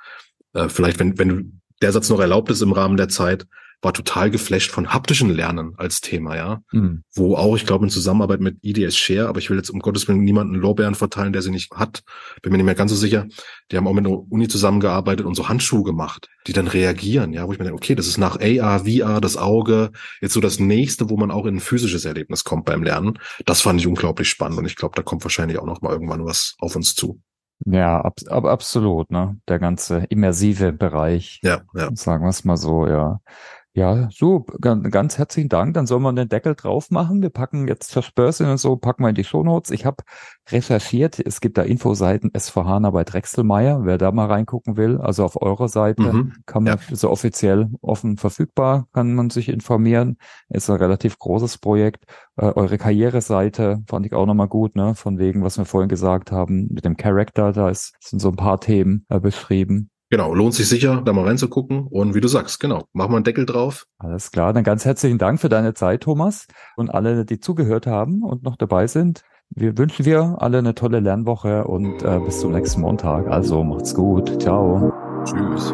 äh, vielleicht, wenn, wenn der Satz noch erlaubt ist im Rahmen der Zeit, war total geflasht von haptischen Lernen als Thema, ja. Mhm. Wo auch, ich glaube, in Zusammenarbeit mit IDS Share, aber ich will jetzt um Gottes Willen niemanden Lorbeeren verteilen, der sie nicht hat. Bin mir nicht mehr ganz so sicher. Die haben auch mit der Uni zusammengearbeitet und so Handschuhe gemacht, die dann reagieren, ja, wo ich mir denke, okay, das ist nach AR, VR, das Auge, jetzt so das nächste, wo man auch in ein physisches Erlebnis kommt beim Lernen. Das fand ich unglaublich spannend und ich glaube, da kommt wahrscheinlich auch noch mal irgendwann was auf uns zu. Ja, ab, ab, absolut, ne? Der ganze immersive Bereich. Ja, ja. Sagen wir es mal so, ja. Ja, so, ganz, ganz herzlichen Dank. Dann sollen wir den Deckel drauf machen. Wir packen jetzt das Börse und so, packen wir in die Shownotes. Ich habe recherchiert, es gibt da Infoseiten SVHANA bei Drechselmeier, wer da mal reingucken will. Also auf eurer Seite mhm, kann man ja. so offiziell offen verfügbar, kann man sich informieren. Ist ein relativ großes Projekt. Äh, eure Karriereseite fand ich auch nochmal gut, ne? Von wegen, was wir vorhin gesagt haben, mit dem Character, da ist, sind so ein paar Themen äh, beschrieben. Genau, lohnt sich sicher, da mal reinzugucken. Und wie du sagst, genau, machen wir einen Deckel drauf. Alles klar, dann ganz herzlichen Dank für deine Zeit, Thomas. Und alle, die zugehört haben und noch dabei sind. Wir wünschen wir alle eine tolle Lernwoche und äh, bis zum nächsten Montag. Also macht's gut. Ciao. Tschüss.